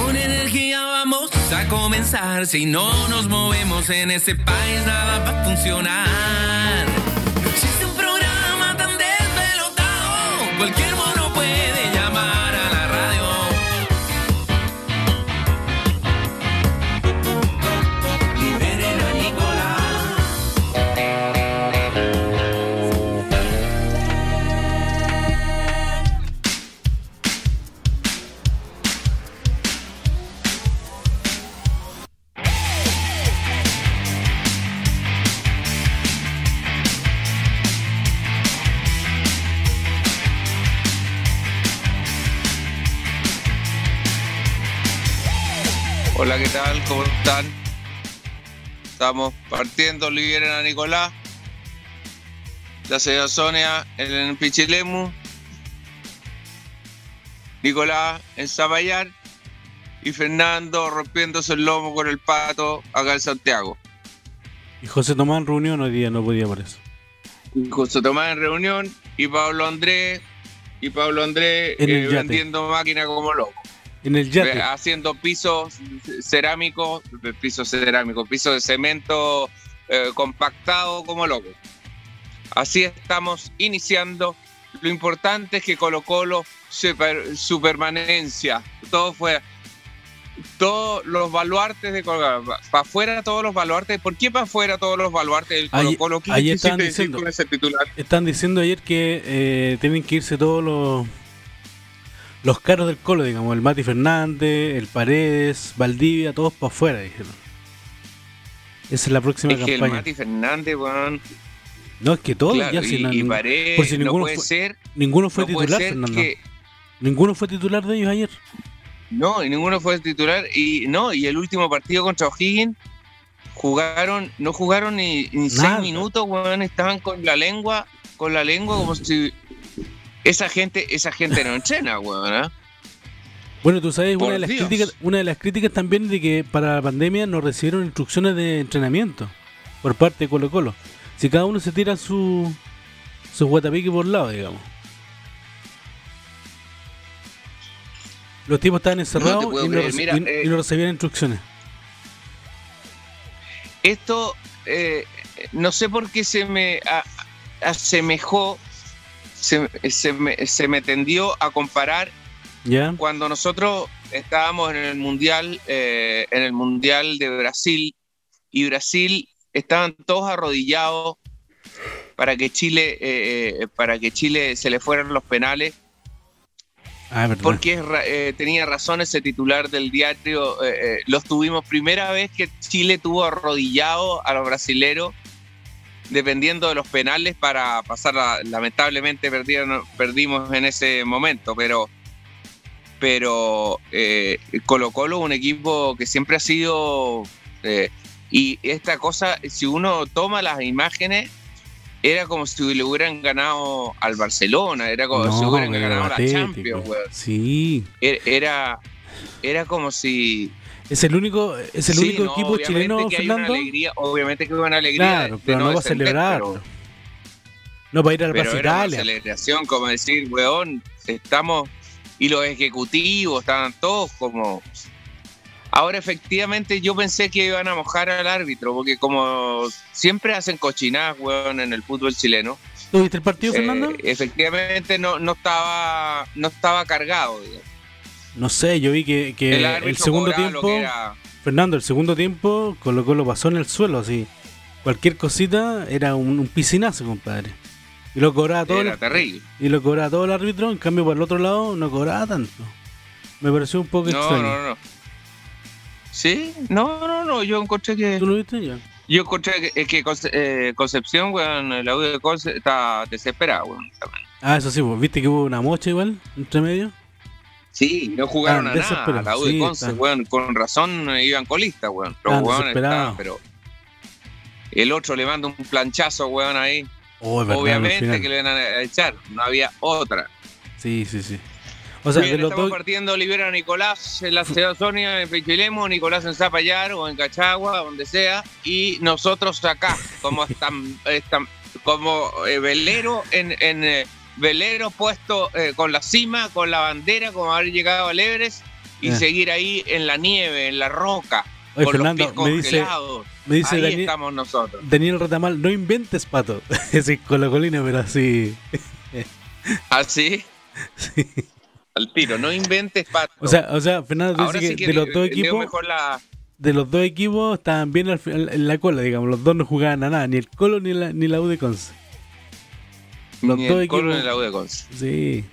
Con energía vamos a comenzar. Si no nos movemos en ese país, nada va a funcionar. Existe un programa tan desvelotado. Cualquier mono Hola, ¿qué tal? ¿Cómo están? Estamos partiendo, liberen a Nicolás, la señora Sonia en el Pichilemu, Nicolás en Zapallar y Fernando rompiéndose el lomo con el pato acá en Santiago. Y José Tomás en reunión hoy día no podía por eso. José Tomás en reunión y Pablo Andrés y Pablo Andrés eh, vendiendo máquinas como loco. En el yate. Haciendo pisos cerámicos, pisos cerámicos, pisos de cemento eh, compactado como loco. Así estamos iniciando. Lo importante es que Colo Colo su, su permanencia, todo fue, todos los baluartes de Colo para afuera todos los baluartes. ¿Por qué para afuera todos los baluartes del Colo Colo? ¿Qué ahí quisiste estaban decir diciendo. con ese titular? Están diciendo ayer que eh, tienen que irse todos los los caros del colo, digamos, el Mati Fernández, el Paredes, Valdivia, todos para afuera, dijeron. Esa es la próxima Es que el campaña. Mati Fernández, weón, No, es que todos claro, ya y, si no- y Paredes, por si no ninguno puede fue- ser, ninguno fue no puede titular, Fernando. que Ninguno fue titular de ellos ayer. No, y ninguno fue titular. Y no, y el último partido contra O'Higgins jugaron, no jugaron ni, ni seis minutos, weón, estaban con la lengua, con la lengua como si esa gente, esa gente no entrena, weón, ¿ah? Bueno, tú sabes, una de, las críticas, una de las críticas también de que para la pandemia no recibieron instrucciones de entrenamiento por parte de Colo Colo. Si cada uno se tira su, su guatapique por lado, digamos. Los tipos estaban encerrados y, no Mira, y- eh, y no recibían instrucciones. Esto, eh, no sé por qué se me a- asemejó, se, se me, se me tendió a comparar cuando nosotros estábamos en el mundial eh, en el mundial de Brasil y Brasil estaban todos arrodillados para que Chile eh, eh, para que Chile se le fueran los penales. Ah, porque eh, tenía razón ese titular del diario los tuvimos primera vez que Chile tuvo arrodillado a los brasileros dependiendo de los penales para pasar a- lamentablemente perdieron, perdimos en ese momento pero pero eh, Colo Colo un equipo que siempre ha sido eh, y esta cosa si uno toma las imágenes era como si le hubieran ganado al Barcelona era como si No, hubieran pero ganado a la. Champions weón. Sí. Er- era era como si Es el único, es el Sí, único no, equipo chileno, que hay una Fernando. alegría, obviamente que hay una alegría Claro, de pero no, va a celebrar. pero- No para ir al Plaza era una Italia. celebración como decir, weón, estamos y los ejecutivos estaban todos como Ahora efectivamente yo pensé que iban a mojar al árbitro porque como siempre hacen cochinadas, weón, en el fútbol chileno. ¿Tú viste el partido, eh, Fernando? efectivamente no, no estaba no estaba cargado. digamos. No sé, yo vi que, que el, segundo lo tiempo, era- Fernando, el segundo tiempo, Colo Colo pasó en el suelo, así. Cualquier cosita era un, un piscinazo, compadre. Y lo cobraba todo, era el, terrible. y lo cobraba todo el árbitro, en cambio por el otro lado no cobraba tanto. Me pareció un poco No, extraño. no, no. ¿Sí? No, no, no, yo encontré que ¿Tú lo viste ya? Yo encontré que, que Conce- eh, Concepción, weón, el audio de Conce está desesperado, weón. Ah, eso sí, pues, ¿viste que hubo una mocha igual entre medio? Sí, no jugaron Ah, a nada. La U de sí, Conce, está. weón, con razón iban colistas, weón. Los weones estaban, pero el otro le manda un planchazo, weón, ahí. Oh, verdad, Obviamente que le van a echar, no había otra. Sí, sí, sí. O sea, Bien, de los estamos dos... partiendo Olivera Nicolás en la ciudad Sonia, en Pichilemo, Nicolás en Zapallar o en Cachagua, donde sea, y nosotros acá, como como eh, velero en, en eh, velero puesto eh, con la cima, con la bandera, como haber llegado al Everest, y Ah. seguir ahí en la nieve, en la roca, Oye, con Fernando, los pies me dice, congelados. me dice ahí Daniel, estamos nosotros. Daniel Retamal, no inventes pato. sí, con la colina, pero así. Así, sí. al tiro, no inventes pato. O sea, o sea, Fernando Ahora dice sí que, que de los dos equipos, mejor la... de los dos equipos estaban bien al en la cola, digamos, los dos no jugaban a nada, ni el Colo ni la, ni la U de Conce. Los ni el Colo equipos- ni la U de Conce. Sí.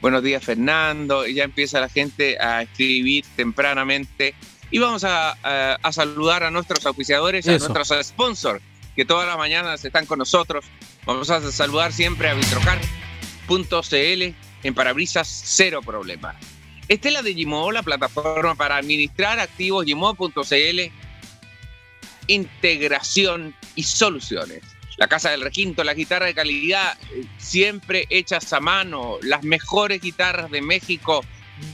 Buenos días, Fernando. Y Ya empieza la gente a escribir tempranamente. Y vamos a, a- a saludar a nuestros auspiciadores, a Eso. nuestros sponsors, que todas las mañanas están con nosotros. Vamos a saludar siempre a vitrocar.cl en parabrisas, cero problema. Estela de Gimo, la plataforma para administrar activos, gimo.cl, integración y soluciones. La Casa del Requinto, la guitarra de calidad, eh, siempre hechas a mano. Las mejores guitarras de México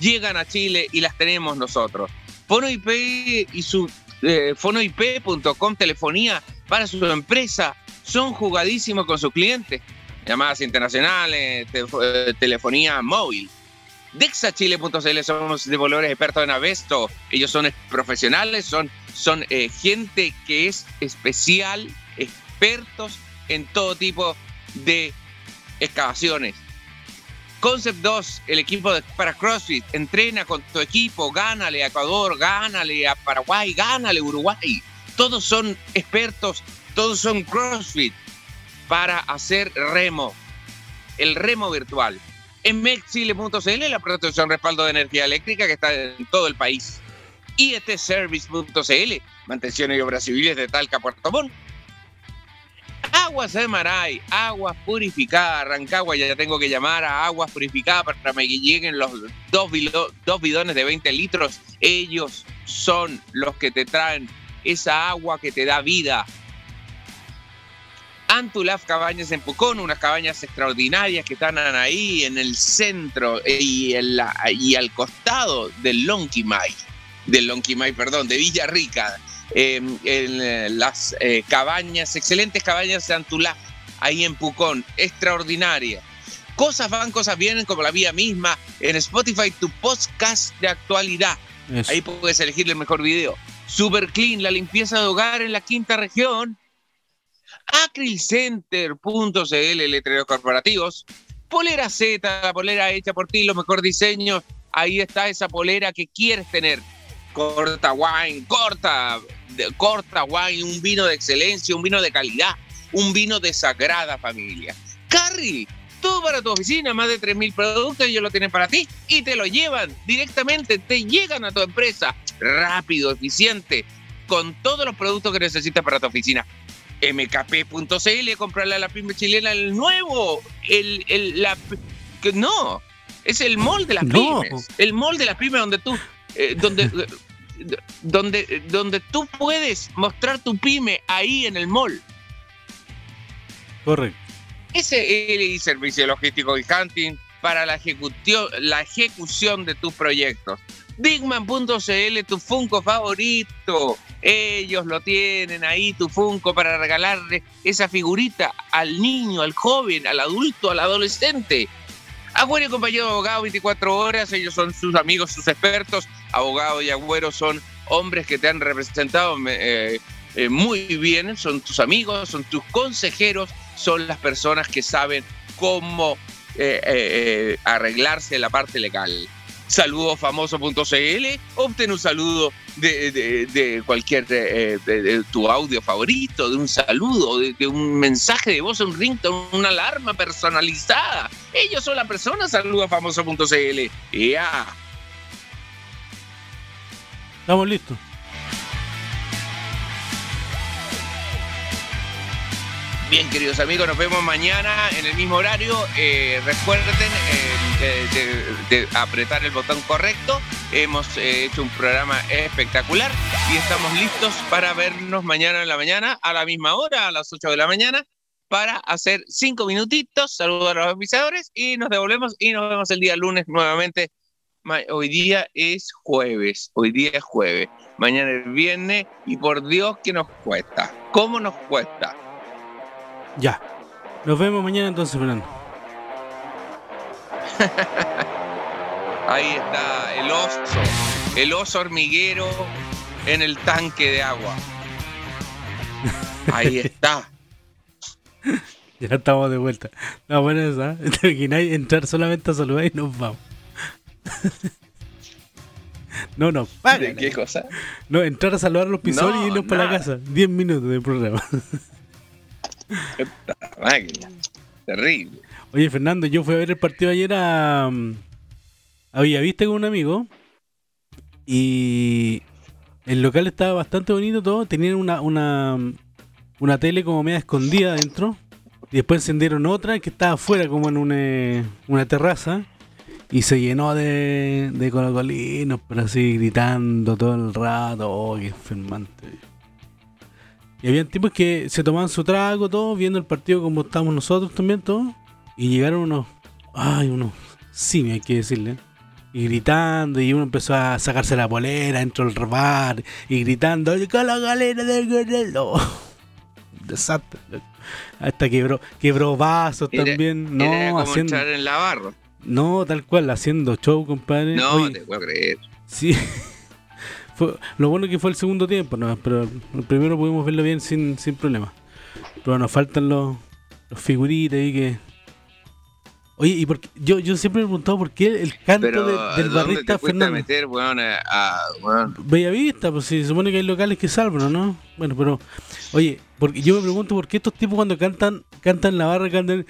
llegan a Chile y las tenemos nosotros. Fono y su eh, fonoip.com telefonía para su empresa son jugadísimos con sus clientes. Llamadas internacionales, te- eh, telefonía móvil. Dexachile.cl somos devolvedores expertos en Avesto. Ellos son profesionales, son, son gente que es especial, expertos en todo tipo de excavaciones. Concept 2, el equipo de, para CrossFit, entrena con tu equipo, gánale a Ecuador, gánale a Paraguay, gánale a Uruguay. Todos son expertos, todos son CrossFit para hacer remo, el remo virtual. En mexchile.cl, la protección respaldo de energía eléctrica que está en todo el país. IETservice.cl, mantenciones y obras civiles de Talca, Puerto Montt. Aguas de Maray, aguas purificadas, Rancagua, ya tengo que llamar a aguas purificadas para que lleguen los dos, bidones de 20 litros. Ellos son los que te traen esa agua que te da vida. Antulaf Cabañas en Pucón, unas cabañas extraordinarias que están ahí en el centro y al costado del Lonquimay, del Lonquimay, perdón, de Villarrica. Eh, en eh, las eh, cabañas, excelentes cabañas de Antulaf, ahí en Pucón, extraordinaria. Cosas van, cosas vienen, como la vía misma, en Spotify, tu podcast de actualidad. Eso. Ahí puedes elegir el mejor video. Super Clean, la limpieza de hogar en la quinta región. Acrylcenter.cl, letreros corporativos. Polera Z, la polera hecha por ti, los mejores diseños. Ahí está esa polera que quieres tener. Corta wine, corta, corta wine, un vino de excelencia, un vino de calidad, un vino de sagrada familia. Carry, todo para tu oficina, más de 3.000 productos, ellos lo tienen para ti y te lo llevan directamente, te llegan a tu empresa, rápido, eficiente, con todos los productos que necesitas para tu oficina. mkp.cl, comprarle a la pyme chilena el nuevo, el, el, la, que no, es el mall de las No. pymes, el mall de las pymes donde tú, eh, donde, donde, donde tú puedes mostrar tu pyme ahí en el mall. Correcto. SLI Servicio Logístico y Hunting para la, ejecutio- la ejecución de tus proyectos. Digman.cl, tu Funko favorito. Ellos lo tienen ahí, tu Funko, para regalarle esa figurita al niño, al joven, al adulto, al adolescente. Agüero y compañero de abogado 24 horas, ellos son sus amigos, sus expertos. Abogado y Agüero son hombres que te han representado eh, eh, muy bien, son tus amigos, son tus consejeros, son las personas que saben cómo eh, eh, arreglarse la parte legal. Saludofamoso.cl, obtén un saludo de, cualquier, tu audio favorito, de un saludo, de, un mensaje de voz, un ringtone, una alarma personalizada. Ellos son la persona, saludofamoso.cl. Ya. Estamos listos. Bien, queridos amigos, nos vemos mañana en el mismo horario. Eh, recuerden eh, apretar el botón correcto. Hemos eh, hecho un programa espectacular y estamos listos para vernos mañana en la mañana, a la misma hora, a las 8 de la mañana, para hacer cinco minutitos, saludar a los avisadores y nos devolvemos y nos vemos el día lunes nuevamente. Hoy día es jueves, hoy día es jueves, mañana es viernes y por Dios que nos cuesta. ¿Cómo nos cuesta? Ya. Nos vemos mañana entonces, Fernando. Ahí está el oso, el oso hormiguero en el tanque de agua. Ahí está. Ya estamos de vuelta. No, bueno, esa. ¿Te imagináis entrar solamente a saludar y nos vamos? No, no, para. ¿De qué cosa? No, entrar a saludar a los pisores No, y irnos para la casa. 10 minutos de programa. Esta máquina. Terrible. Oye, Fernando, yo fui a ver el partido ayer a, a Villavista con un amigo. Y el local estaba bastante bonito todo. Tenían una, una, una tele como media escondida adentro. Y después encendieron otra que estaba afuera como en una, una terraza. Y se llenó de, de colocolinos, pero así gritando todo el rato. Oh, qué enfermante. Y habían tipos que se tomaban su trago, todo, viendo el partido como estábamos nosotros también, todos. Y llegaron unos. Ay, unos simios, hay que decirle. Y gritando, y uno empezó a sacarse la polera dentro del bar. Y gritando, con la galera del guerrero. Desastre. Hasta quebró, quebró vasos Era- también. Era No, como haciendo. entrar en la barra. No, tal cual, haciendo show, compadre. No, Oye, te puedo creer. Sí. Fue, lo bueno que fue el segundo tiempo, ¿no? pero el primero pudimos verlo bien sin, sin problema. Pero nos faltan los, los figuritas ahí que. Oye, y por qué- yo, yo siempre me he preguntado por qué el canto Pero, de- del ¿dónde barrista a Fernando. meter, weón? A, a- weón? Bellavista, pues si se supone que hay locales que salvan, ¿no? Bueno, pero. Oye, porque yo me pregunto por qué estos tipos cuando cantan, cantan la barra, cantan.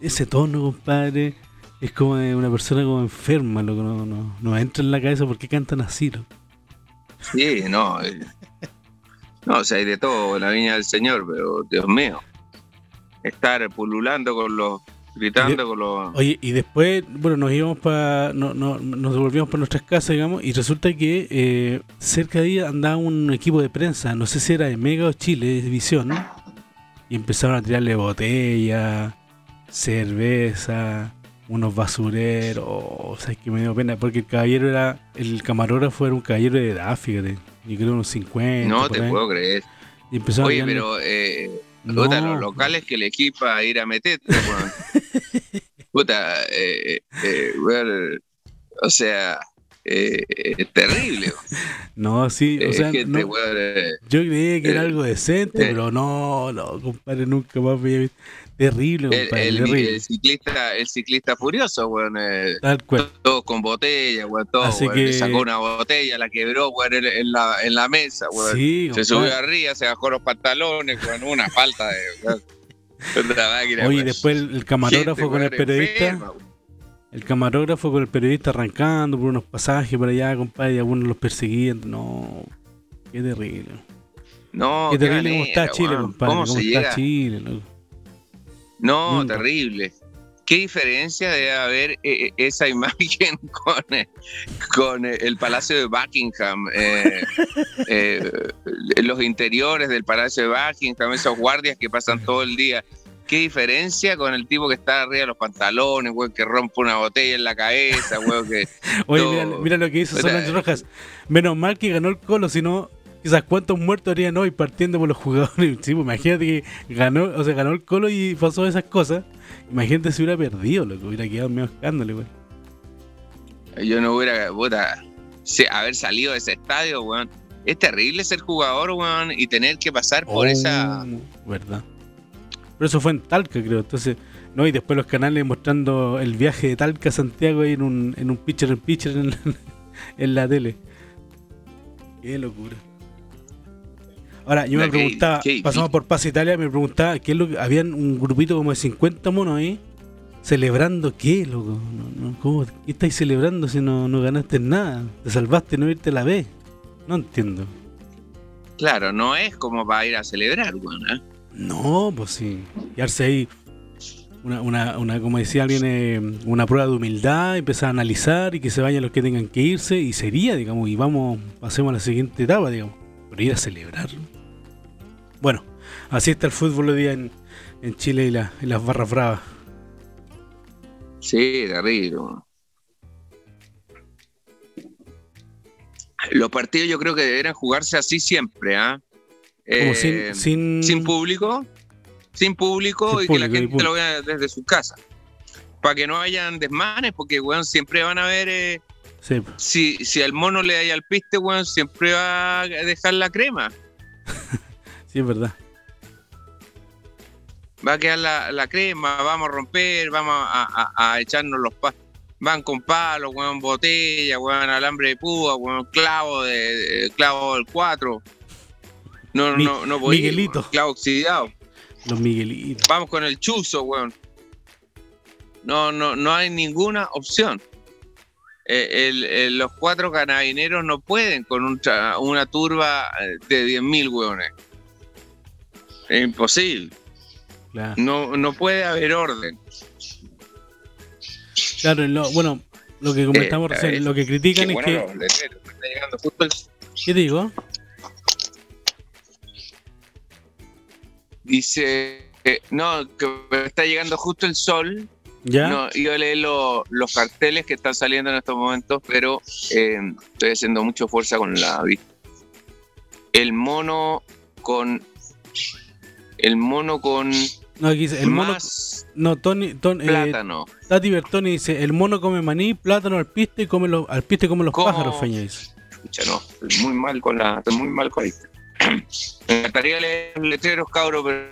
Ese tono, compadre, es como de una persona como enferma, loco. No, no, no entra en la cabeza por qué cantan así. Sí, no. eh. No, o sea, hay de todo en la viña del Señor, pero Dios mío. Estar pululando con los. Gritando con los. Oye, y después, bueno, nos íbamos para. No, no, nos devolvíamos para nuestras casas, digamos, y resulta que eh, cerca de ahí andaba un equipo de prensa, no sé si era de Mega o Chile, de Visión, y empezaron a tirarle botella, cerveza, unos basureros, o sea, es que me dio pena, porque el caballero era, el camarógrafo era un caballero de edad, fíjate, yo creo unos 50. no te puedo creer. Y empezaron a Oye, tirarle- pero. Eh, No, puta, los locales que le equipa ir a meter. Puta, eh, eh, weón, o sea, eh, es terrible. No, sí, o sea, que no- eh, Yo creía que era Eh, algo decente, eh. pero no, no, compadre, nunca más había visto. Terrible, el, compadre, el- terrible. el ciclista, el ciclista furioso, weón. eh, Tal cual. todos con botella, weón, todo, Así que- sacó una botella, la quebró, weón, en, en la, en la mesa, weón. Sí, se subió arriba, se bajó los pantalones, weón, una falta de... máquina, Oye, después el, el camarógrafo Gente, con el periodista, enferma, el camarógrafo con el periodista arrancando por unos pasajes por allá, compadre, y algunos los perseguían. No, qué terrible. No, qué qué terrible cómo está Chile, compadre, ¿Cómo se está llega? Chile, loco. No, Nunca. terrible. ¿Qué diferencia debe haber eh, eh, esa imagen con, eh, con eh, el Palacio de Buckingham? los interiores del Palacio de Buckingham, esos guardias que pasan todo el día. ¿Qué diferencia con el tipo que está arriba de los pantalones, güey, que rompe una botella en la cabeza, güey, que... Oye, mira, mira lo que hizo. Solange Rojas. Menos mal que ganó el Colo, si no, quizás cuántos muertos harían hoy partiendo por los jugadores. Sí, pues, imagínate que ganó, o sea, ganó el Colo y pasó esas cosas. Imagínate si hubiera perdido, loco, hubiera quedado medio escándalo, güey. Yo no hubiera, puta, haber salido de ese estadio, weón. Es terrible ser jugador, weón, y tener que pasar por Oh, esa... Verdad. Pero eso fue en Talca, creo. Entonces, no, y después los canales mostrando el viaje de Talca a Santiago ahí en un, en un pitcher en pitcher en, en la tele. Qué locura. Ahora, yo me preguntaba, pasamos por Paz Italia, me preguntaba qué es lo que. Habían un grupito como de 50 monos ahí, celebrando qué, loco. No, no, ¿cómo, ¿Qué estáis celebrando si no, no ganaste nada? Te salvaste no irte a la B. No entiendo. Claro, no es como para ir a celebrar, weón. ¿eh? No, pues sí. Quedarse ahí, una, una, una, como decía alguien, eh, una prueba de humildad, empezar a analizar y que se vayan los que tengan que irse y sería, digamos, y vamos, pasemos a la siguiente etapa, digamos. Pero ir a celebrar. Bueno, así está el fútbol hoy día en, en Chile y, la- y las barras bravas. Sí, terrible. Los partidos yo creo que deberían jugarse así siempre, ¿ah? Eh, sin, sin, sin público, sin público Sin y que la gente lo vea desde su casa. para que no hayan desmanes, porque, weón, siempre van a haber... eh, Sí, si, si al mono le da al piste, weón, siempre va a dejar la crema. sí, es verdad. Va a quedar la, la crema, vamos a romper, vamos a, a- a echarnos los palos. Van con palos, weón, botella, weón, alambre de púa, weón, clavo de, de- clavo del 4. No, Mi- no, no podía, Miguelito. weón, clavo oxidado. Los Miguelitos. Vamos con el chuzo, weón. No, no, no hay ninguna opción. Eh, el- el- los cuatro carabineros no pueden con un una turba eh, de 10.000 weones. Es imposible. Claro. No, no puede haber orden. Claro, lo- bueno, lo que comentamos Eh, recién, eh, lo que critican es que. los letreros. Me está llegando justo el- ¿Qué te digo? dice, eh, no, que está llegando justo el sol. ¿Ya? No, a leer lo- los carteles que están saliendo en estos momentos, pero eh, estoy haciendo mucho fuerza con la vista. El mono con. El mono con No, aquí dice, el mono. más No, Tony, Ton- eh, plátano. Tati Bertoni dice: el mono come maní, plátano al piste y come los, al piste come los ¿Cómo? pájaros, Feña dice. Escucha, no, estoy muy mal con la. Estoy muy mal con la vista. Me encantaría leer los letreros, cabro, pero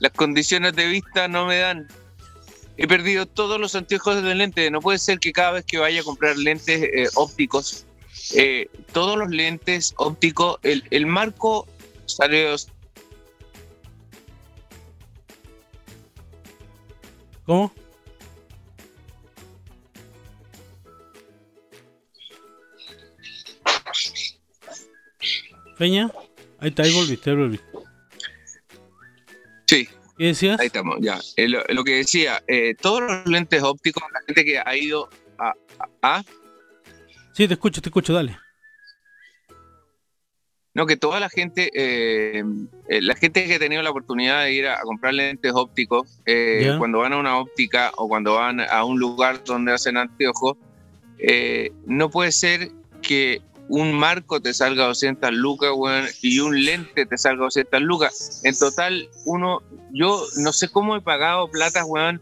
las condiciones de vista no me dan. He perdido todos los anteojos de lente. No puede ser que cada vez que vaya a comprar lentes eh, ópticos, eh, todos los lentes ópticos, el, el marco sale ¿Cómo? Feña, ahí está, ahí volviste, ahí volviste. Sí, ¿Qué decías? Ahí estamos, ya. Eh, lo, lo que decía, eh, todos los lentes ópticos, la gente que ha ido a, a- a- Sí, te escucho, te escucho, dale. No, que toda la gente, eh, eh, la gente que ha tenido la oportunidad de ir a, a comprar lentes ópticos, eh, cuando van a una óptica o cuando van a un lugar donde hacen anteojos, eh, no puede ser que un marco te salga 200 lucas, weón, y un lente te salga 200 lucas. En total, uno, yo no sé cómo he pagado plata, weón.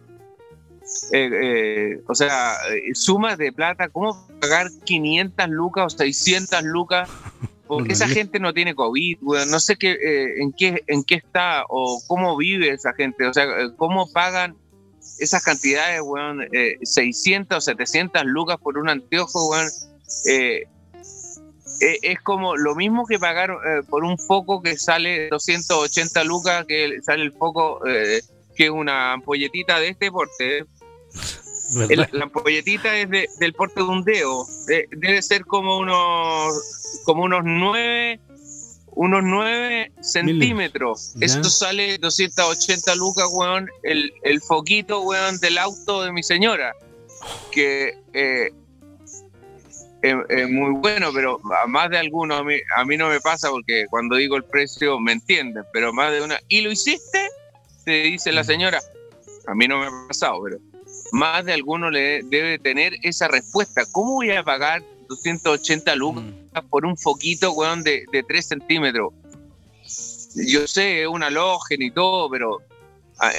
eh, eh, o sea, sumas de plata, ¿cómo pagar 500 lucas o 600 lucas? Porque esa gente no tiene COVID, weón. No sé qué, eh, en, qué, en qué está o cómo vive esa gente. O sea, eh, cómo pagan esas cantidades, weón. Eh, 600 o 700 lucas por un anteojo, weón. Eh, es como lo mismo que pagar por un foco que sale 280 lucas, que sale el foco que es una ampolletita de este porte. La ampolletita es de- del porte de un dedo. De- debe ser como unos como unos 9 unos 9 centímetros. Ya. Esto sale 280 lucas, weón. El, el foquito, weón, del auto de mi señora. Que eh, es, es muy bueno, pero a más de algunos a mí, a mí no me pasa porque cuando digo el precio me entienden, pero más de una. ¿Y lo hiciste? Te dice la señora. A mí no me ha pasado, pero más de alguno le debe tener esa respuesta. ¿Cómo voy a pagar 280 lucas Mm. por un foquito, weón, de, de 3 centímetros? Yo sé, es un halógeno y todo, pero ah,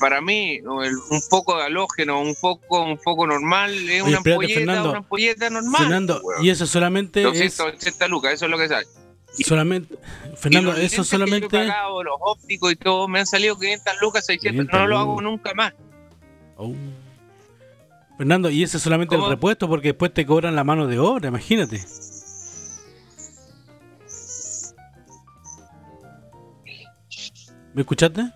para mí un foco de halógeno, un foco, un foco normal, es una espérate, ampolleta, Fernando. una ampolleta normal. Fernando, weón. y eso solamente es 280 lucas, eso es lo que sale. solamente Fernando, Y eso lentes que yo he solamente pagado, los ópticos y todo, me han salido 500 lucas, 600, 500 no lo hago nunca más. Oh. Fernando, y ese es solamente ¿Cómo? el repuesto porque después te cobran la mano de obra, imagínate. ¿Me escuchaste?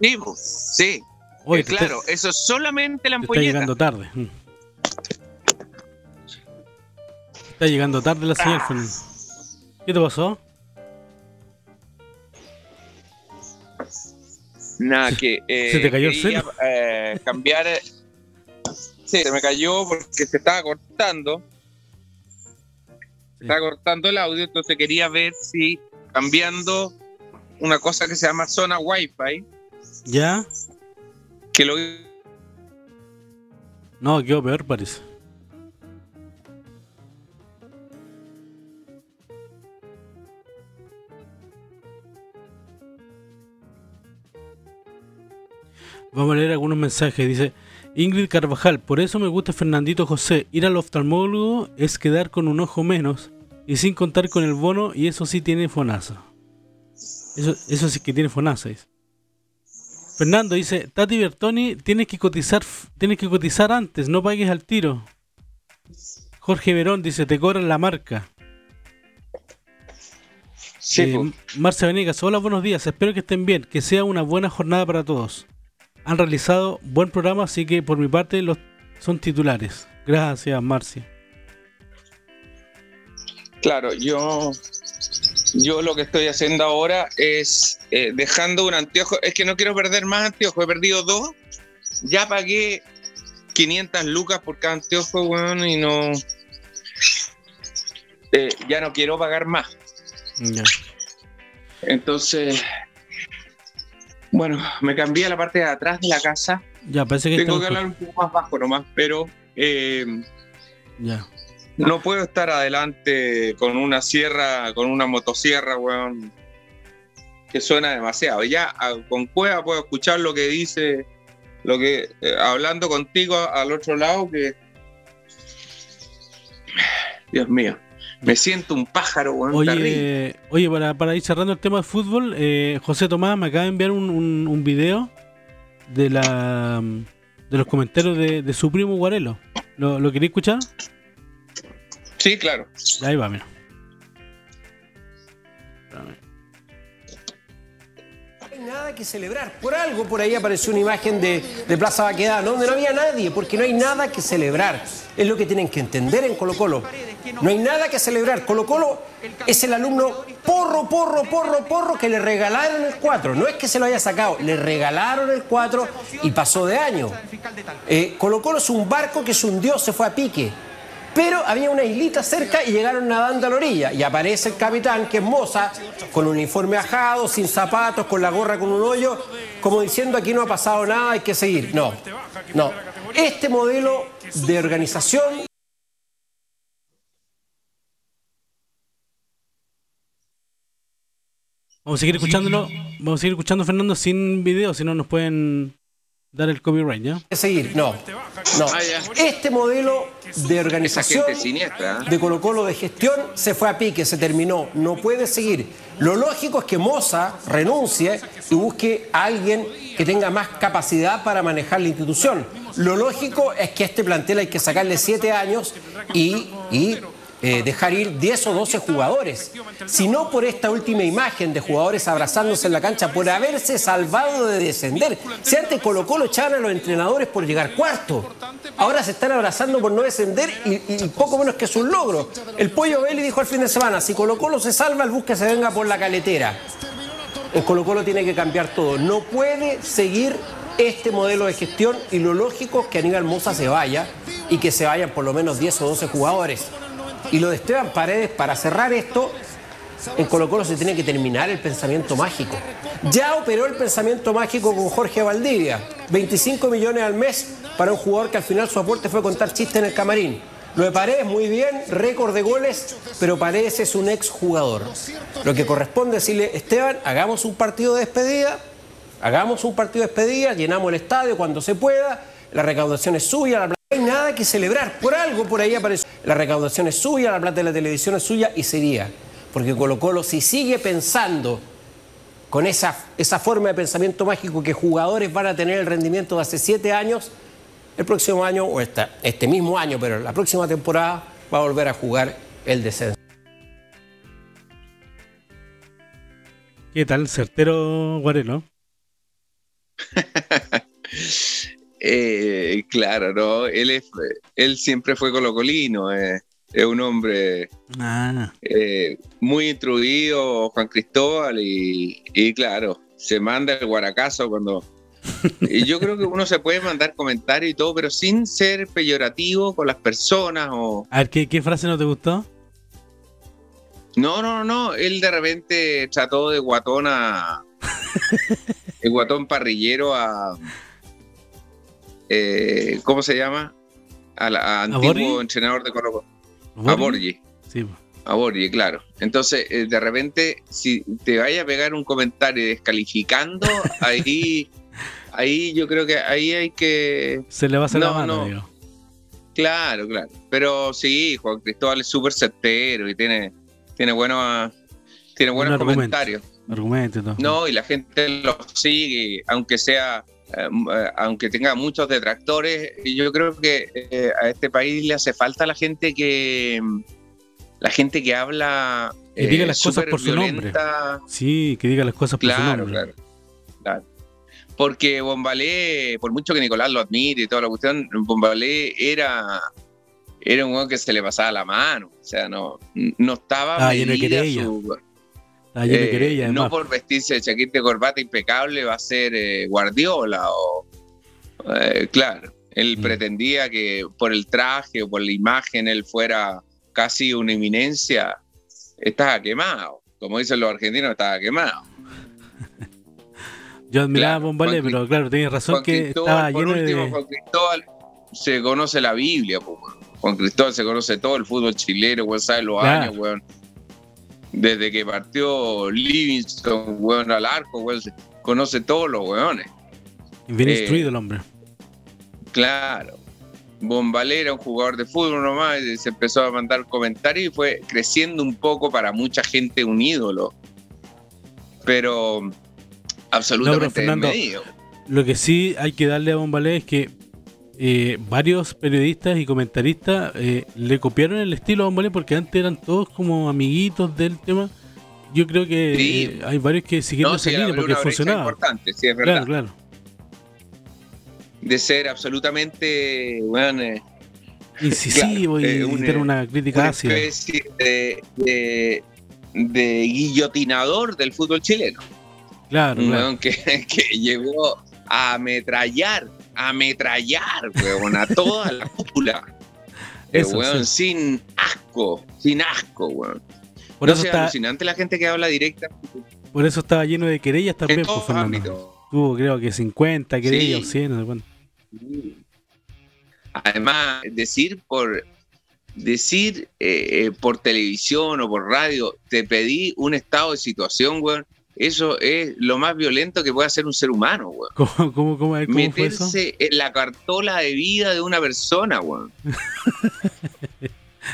Sí, sí. Oye, Eh, claro, eso es solamente la te está ampolleta. llegando tarde. Mm. Está llegando tarde la señal, Ah. ¿Qué te pasó? Nada, que. eh, ¿Se te cayó el quería, eh, cambiar. eh, Sí, se me cayó porque se estaba cortando. Se estaba cortando el audio, entonces quería ver si cambiando una cosa que se llama zona Wi-Fi, ¿Ya? que lo No, quedó peor parece. Vamos a leer algunos mensajes. Dice Ingrid Carvajal, por eso me gusta Fernandito José. Ir al oftalmólogo es quedar con un ojo menos y sin contar con el bono y eso sí tiene fonaza. Eso, eso sí que tiene fonaza, dice. Fernando dice, Tati Bertoni, tienes que cotizar, tienes que cotizar antes, no pagues al tiro. Jorge Verón dice, te cobran la marca. Sí, Eh, pues. Marcia Venegas, hola, buenos días. Espero que estén bien, que sea una buena jornada para todos. Han realizado buen programa, así que por mi parte los son titulares. Gracias, Marcia. Claro, yo, yo lo que estoy haciendo ahora es eh, dejando un anteojo. Es que no quiero perder más anteojos. He perdido dos. Ya pagué 500 lucas por cada anteojo, weón, y no. eh, ya no quiero pagar más. Entonces, bueno, me cambié a la parte de atrás de la casa. Ya, parece que Tengo que hablar un poco más bajo nomás, pero eh, Ya. no puedo estar adelante con una sierra, con una motosierra, weón, que suena demasiado. Ya a- con cueva puedo escuchar lo que dice, lo que eh, hablando contigo al otro lado, que Dios mío, me siento un pájaro, weón. Oye, oye para, para ir cerrando el tema de fútbol, eh, José Tomás me acaba de enviar un, un, un video de la de los comentarios de, de su primo Guarelo. ¿Lo, lo quería escuchar? Sí, claro. Ahí va, mira. Espérame. Nada que celebrar. Por algo por ahí apareció una imagen de, de Plaza Baquedano donde no había nadie, porque no hay nada que celebrar. Es lo que tienen que entender en Colo Colo. No hay nada que celebrar. Colo Colo es el alumno porro, porro, porro, porro que le regalaron el 4. No es que se lo haya sacado, le regalaron el 4 y pasó de año. Eh, Colo Colo es un barco que se hundió, se fue a pique. Pero había una islita cerca y llegaron nadando a la orilla. Y aparece el capitán, que es Moza, con un uniforme ajado, sin zapatos, con la gorra con un hoyo, como diciendo aquí no ha pasado nada, hay que seguir. No, no. Este modelo de organización Vamos a seguir escuchándolo. Vamos a seguir escuchando Fernando sin video, si no nos pueden dar el copyright, ¿ya? seguir. No, no. Ah, ya. Este modelo de organización siniestra. ¿eh? de Colo Colo de gestión se fue a pique, se terminó, no puede seguir. Lo lógico es que Moza renuncie y busque a alguien que tenga más capacidad para manejar la institución. Lo lógico es que a este plantel hay que sacarle siete años y, y, eh, dejar ir 10 o 12 jugadores. Si no por esta última imagen de jugadores abrazándose en la cancha por haberse salvado de descender. Si antes Colo Colo echaban a los entrenadores por llegar cuarto. Ahora se están abrazando por no descender y, poco menos que es un logro. El Pollo Belli dijo al fin de semana, si Colo Colo se salva, el bus que se venga por la caletera. En Colo Colo tiene que cambiar todo. No puede seguir este modelo de gestión y lo lógico es que Aníbal Moza se vaya y que se vayan por lo menos 10 o 12 jugadores. Y lo de Esteban Paredes, para cerrar esto, en Colo Colo se tiene que terminar el pensamiento mágico. Ya operó el pensamiento mágico con Jorge Valdivia. 25 millones al mes para un jugador que al final su aporte fue contar chistes en el camarín. Lo de Paredes, muy bien, récord de goles, pero Paredes es un exjugador. Lo que corresponde es decirle, Esteban, hagamos un partido de despedida, hagamos un partido de despedida, llenamos el estadio cuando se pueda, la recaudación es suya, la hay nada que celebrar. Por algo por ahí apareció. La recaudación es suya, la plata de la televisión es suya y sería. Porque Colo Colo si sigue pensando con esa, esa forma de pensamiento mágico que jugadores van a tener el rendimiento de hace siete años, el próximo año, o esta, este mismo año, pero la próxima temporada va a volver a jugar el descenso. ¿Qué tal? Certero Guarelo. Eh, claro, no, él es, él siempre fue colocolino, eh, es un hombre Ah, eh, muy instruido, Juan Cristóbal, y, y claro, se manda el guaracazo cuando... Y yo creo que uno se puede mandar comentarios y todo, pero sin ser peyorativo con las personas o... a ver, ¿qué, qué frase no te gustó? No, no, no, él de repente trató de guatón a... el guatón parrillero a... eh, ¿Cómo se llama? Al antiguo entrenador de Colo Colo. A Borgi. Sí. A Borgi, claro. Entonces, eh, de repente, si te vaya a pegar un comentario descalificando, ahí, ahí yo creo que ahí hay que. Se le va a hacer No, la mano, no. digo. Claro, claro. Pero sí, Juan Cristóbal es súper certero y tiene, tiene buenos, tiene Buen buenos argumento. comentarios. Argumento y todo. No, y la gente lo sigue, aunque sea, aunque tenga muchos detractores. Yo creo que eh, a este país le hace falta la gente que, la gente que habla. Que diga eh, las cosas por su nombre. Sí, que diga las cosas por su nombre. claro, claro. Porque Bombalé, por mucho que Nicolás lo admire y toda la cuestión, Bombalé era, era un weón que se le pasaba la mano. O sea, no, no estaba de medida querella. su, Eh, no por vestirse de chaqueta y corbata impecable va a ser eh, Guardiola o eh, claro él Mm. pretendía que por el traje o por la imagen él fuera casi una eminencia estaba quemado como dicen los argentinos estaba quemado Yo admiraba claro, a Bombalé, pero claro, tenías razón Juan que estaba por lleno último, de. Juan Cristóbal se conoce la Biblia weón. Juan Cristóbal se conoce todo el fútbol chileno weón, sabe los Claro. años weón. Desde que partió Livingston weón, al arco weón, conoce todos los weones Bien eh, instruido el hombre. Claro. Bombalé era un jugador de fútbol nomás, y se empezó a mandar comentarios y fue creciendo un poco para mucha gente un ídolo. Pero absolutamente Fernando, desmedido. Lo que sí hay que darle a Bombalé es que eh, varios periodistas y comentaristas eh, le copiaron el estilo a Bombalé porque antes eran todos como amiguitos del tema. Yo creo que Sí. eh, hay varios que siguieron No, esa sí, línea porque funcionaba. importante, sí, es verdad. Claro, claro. De ser absolutamente, bueno, eh, Incisivo Claro, y, eh, un, tener una crítica una ácida. especie de, de- de guillotinador del fútbol chileno. Claro, Un claro. que, que llegó a ametrallar, ametrallar, weón, a toda la cúpula. Eso, weón sí. sin asco, sin asco, weón. Por, no eso sé, está, alucinante la gente que habla directa por eso estaba lleno de querellas también, en pues, todos Fernando. ámbitos. Tuvo creo que 50 querellas Sí. o 100, no sé cuánto. Además, decir por decir eh, eh, por televisión o por radio, te pedí un estado de situación, weón. Eso es lo más violento que puede hacer un ser humano, weón. ¿Cómo, cómo, cómo, cómo fue eso? Meterse en la cartola de vida de una persona, weón.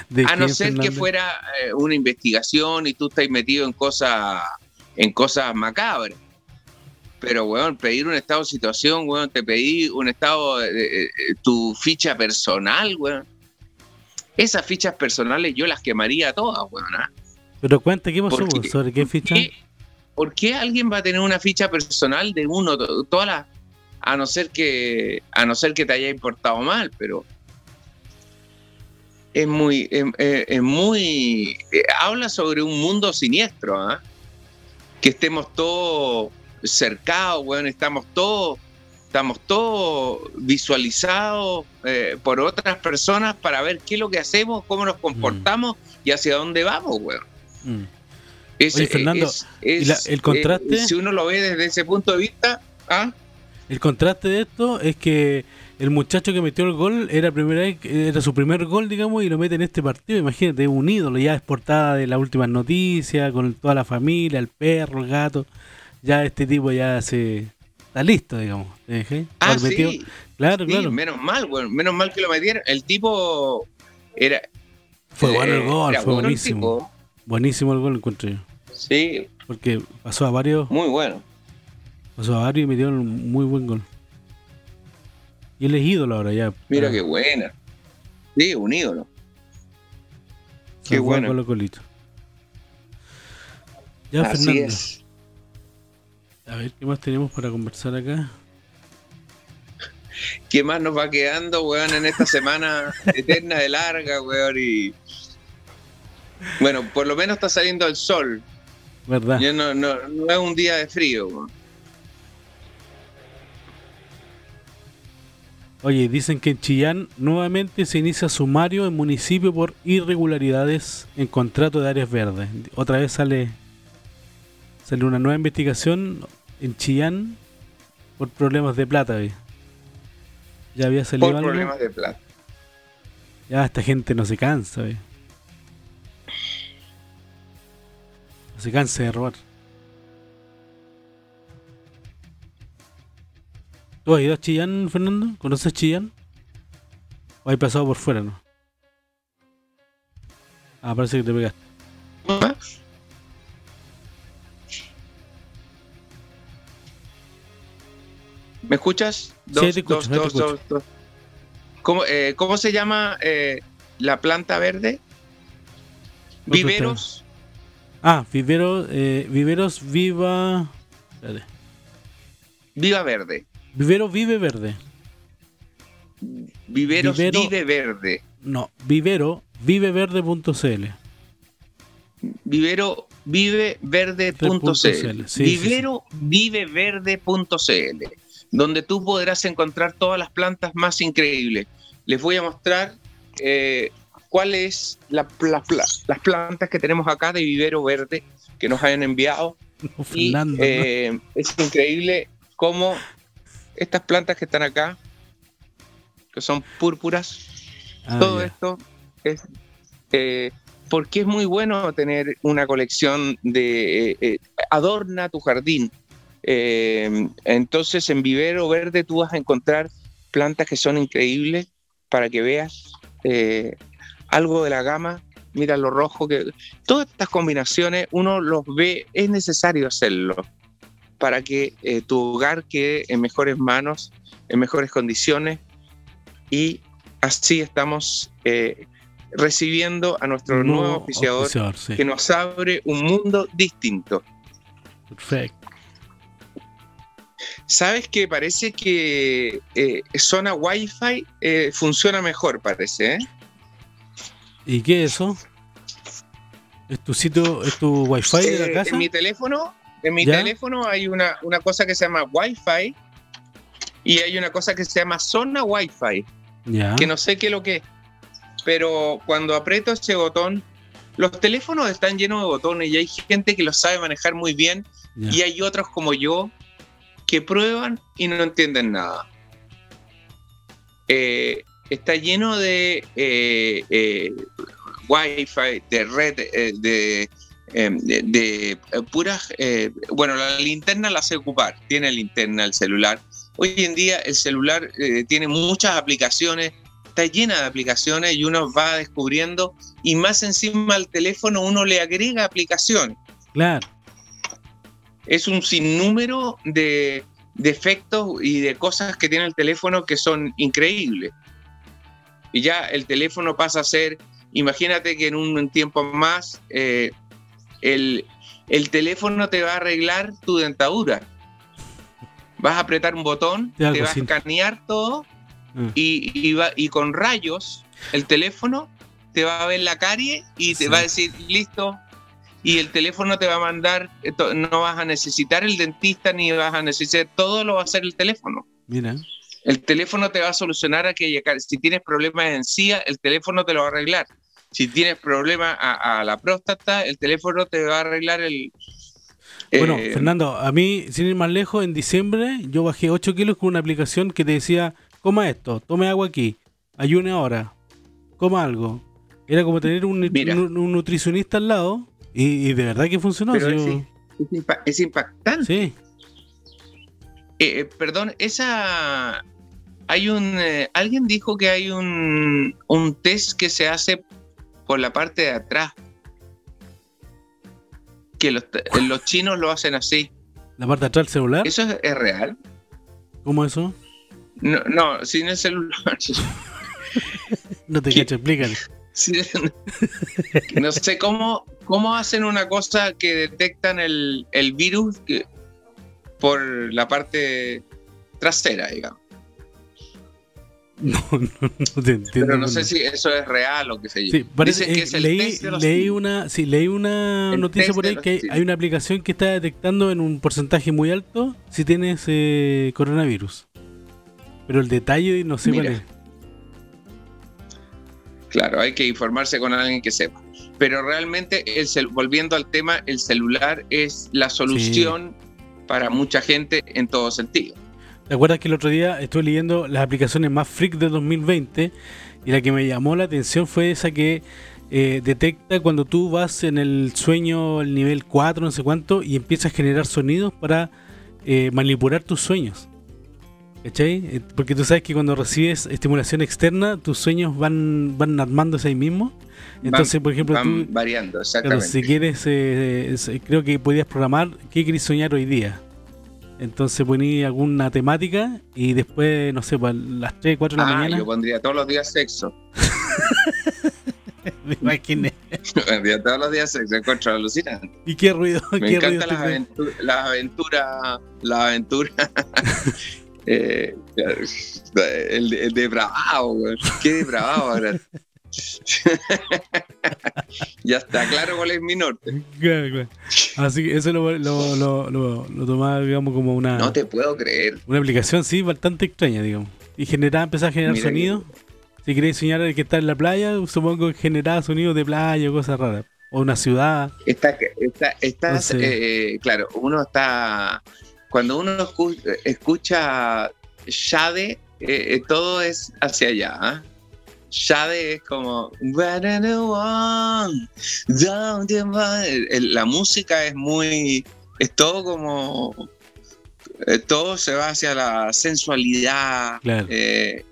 ¿De A no ser que fuera eh, una investigación y tú estás metido en cosas en cosas macabras. Pero, weón, pedir un estado de situación, weón, te pedí un estado de, de- de- tu ficha personal, weón. Esas fichas personales yo las quemaría todas, weón. ¿ah? Pero cuenta, ¿qué pasó? ¿Sobre qué ficha? ¿Qué- ¿Por qué alguien va a tener una ficha personal de uno, to- todas las, a no ser que, a no ser que te haya importado mal, pero es muy, es, es- muy, eh, habla sobre un mundo siniestro, ¿ah? Que estemos todos cercados, weón, estamos todos, estamos todos visualizados eh, por otras personas para ver qué es lo que hacemos, cómo nos comportamos y hacia dónde vamos, weón. Mm. Es- Oye, Fernando, es- es- ¿y la- el contraste? eh, si uno lo ve desde ese punto de vista, ¿ah? El contraste de esto es que el muchacho que metió el gol era primera era su primer gol, digamos, y lo mete en este partido. Imagínate, un ídolo, ya es portada de las últimas noticias, con toda la familia, el perro, el gato. Ya este tipo ya se está listo, digamos. ¿te fijas? Ah, sí, Claro, sí, claro. menos mal, weón, menos mal que lo metieron. El tipo era. Fue bueno el eh, gol, fue bueno buenísimo. tipo. Buenísimo el gol, encuentro yo. Sí, Porque pasó a varios, muy bueno. pasó a varios y metió un muy buen gol. Y él es ídolo ahora ya. Mira qué buena. Sí, un ídolo. qué bueno. Ya, Así Fernando. es. A ver, ¿qué más tenemos para conversar acá? ¿Qué más nos va quedando, weón, en esta semana eterna de larga, weón? Y. Bueno, por lo menos está saliendo el sol. ¿Verdad? Ya no, no, no es un día de frío. Oye, dicen que en Chillán nuevamente se inicia sumario en municipio por irregularidades en contrato de áreas verdes. Otra vez sale, sale una nueva investigación en Chillán por problemas de plata. ¿ve? Ya había salido Por algo. problemas de plata. Ya esta gente no se cansa. ¿ve? No se cansa de robar. ¿Tú has ido a Chillán, Fernando? ¿Conoces Chillán? ¿O has pasado por fuera, no? Ah, parece que te pegaste. ¿Me escuchas? Sí, te escucho, te escucho. ¿Cómo, eh, ¿Cómo se llama eh, la planta verde? Viveros. Ah, viveros, eh, viveros viva. espérate. Viva Verde. Viveros vive verde. Viveros Vivero- Vive Verde. No, vivero viveverde.cl. Vivero viveverde.cl. Punto CL, sí, Vivero viveverde.cl, donde tú podrás encontrar todas las plantas más increíbles. Les voy a mostrar eh, cuáles la, la- la- las plantas que tenemos acá de Vivero Verde que nos hayan enviado. No, Y eh, es increíble cómo estas plantas que están acá, que son púrpuras, Ah, todo ya. esto es eh, porque es muy bueno tener una colección de eh, adorna tu jardín. Entonces en Vivero Verde tú vas a encontrar plantas que son increíbles para que veas eh, algo de la gama. Mira lo rojo que todas estas combinaciones uno los ve, es necesario hacerlo para que eh, tu hogar quede en mejores manos, en mejores condiciones y así estamos eh, recibiendo a nuestro nuevo oficiador sí. que nos abre un mundo distinto. Perfecto. ¿Sabes que parece que eh, zona Wi-Fi funciona mejor, parece? ¿eh? ¿Y qué es eso? ¿Es tu sitio, es tu wifi de la Eh, casa? En mi teléfono, en mi ¿Ya? teléfono hay una, una cosa que se llama Wi-Fi y hay una cosa que se llama zona Wi-Fi. Ya. que no sé qué es lo que es. Pero cuando aprieto ese botón, los teléfonos están llenos de botones y hay gente que los sabe manejar muy bien ya. y hay otros como yo que prueban y no entienden nada. Eh, está lleno de eh, eh, Wi-Fi, de red, eh, de, de- de, eh, puras... eh, bueno, la linterna la sé ocupar, tiene linterna el celular. Hoy en día el celular tiene muchas aplicaciones, está llena de aplicaciones y uno va descubriendo y más encima al teléfono uno le agrega aplicaciones Claro. es un sinnúmero de, de efectos y de cosas que tiene el teléfono que son increíbles. Y ya el teléfono pasa a ser, imagínate que en un tiempo más eh, el, el teléfono te va a arreglar tu dentadura. Vas a apretar un botón, Te va a escanear todo Ah. y, y, va- y con rayos el teléfono te va a ver la carie y te Sí. va a decir listo y el teléfono te va a mandar eh, no vas a necesitar el dentista ni vas a necesitar todo lo va a hacer el teléfono Mira. El teléfono te va a solucionar aquella carie. si tienes problemas de encía el teléfono te lo va a arreglar si tienes problemas a, a la próstata el teléfono te va a arreglar el Bueno, eh, Fernando, a mí, sin ir más lejos, en diciembre yo bajé 8 kilos con una aplicación que te decía, coma esto, tome agua aquí, ayune ahora, coma algo. Era como tener un, Mira. un- un nutricionista al lado y, y de verdad que funcionó. pero es, es impactante sí, Eh, eh, perdón, esa. Hay un. eh, alguien dijo que hay un, un test que se hace por la parte de atrás. Que los, los chinos lo hacen así. la parte de atrás del celular, ¿Eso es, es real? ¿cómo eso? No, no, sin el celular. No te cacho, explícale. No sé cómo, cómo hacen una cosa que detectan el, el virus que- por la parte trasera, digamos. No, no, no te entiendo. Pero no sé si eso es real o qué sé yo. Sí, parece, Dicen que eh, es el leí, test de los leí una, sí, leí una El noticia por ahí que hay, una aplicación que está detectando en un porcentaje muy alto si tienes eh, coronavirus. Pero el detalle no sé cuál Mira. es. Claro, hay que informarse con alguien que sepa. Pero realmente, el cel- volviendo al tema, el celular es la solución para mucha gente en todo sentido. ¿Te acuerdas que el otro día estuve leyendo las aplicaciones más freak de 2020 y la que me llamó la atención fue esa que eh, detecta cuando tú vas en el sueño, el nivel 4, no sé cuánto, y empiezas a generar sonidos para eh, manipular tus sueños. ¿Cachai? Eh, Porque tú sabes que cuando recibes estimulación externa, tus sueños van, van armándose ahí mismo. Entonces, Van- por ejemplo, van tú, variando, claro, exactamente. si quieres, eh, creo que podías programar qué querés soñar hoy día. Entonces poní alguna temática y después, no sé, para las 3, 4 de la ah, mañana. yo pondría todos los días sexo. Me imaginé. pondría todos los días sexo, encuentro alucinante. ¿Y qué ruido? Me ¿Qué encantan las, te- aventu- las aventuras, las aventuras. eh, el, el depravado, güey. Qué depravado ahora. ya está claro cuál es mi norte. Claro, claro. Así que eso lo, lo, lo, lo, lo tomaba, digamos, como una, No te puedo creer. una aplicación, sí, bastante extraña, digamos. Y generaba, empezaba a generar Mira que- sonido. Si queréis soñar que está en la playa, supongo que generaba sonidos de playa o cosas raras. O una ciudad. Está, está, Entonces- eh, claro, uno está. Cuando uno escu- escucha Shade, eh, eh, todo es hacia allá. ¿ah? Shade es como. La música es muy. Es todo como. eh, todo se va hacia la sensualidad. Claro. eh,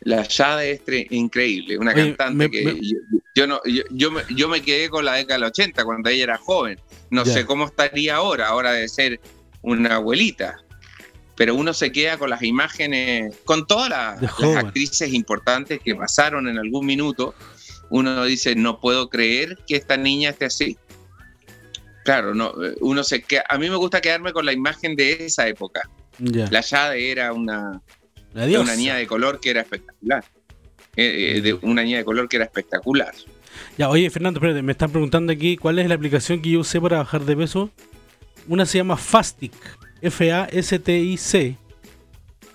la Shade es increíble, una Oye, cantante me- que me- yo, yo no, yo, yo me, yo me quedé con la década del 80 cuando ella era joven. No Ya. sé cómo estaría ahora, ahora de ser una abuelita. Pero uno se queda con las imágenes, con todas las, actrices importantes que pasaron en algún minuto. Uno dice, no puedo creer que esta niña esté así. Claro, no, eh, uno se queda, a mí me gusta quedarme con la imagen de esa época. La Jade era una, una niña de color que era espectacular. Eh, eh, de una niña de color que era espectacular. Ya, oye, Fernando, espérate, me están preguntando aquí cuál es la aplicación que yo usé para bajar de peso. Una se llama Fastic, F-A-S-T-I-C.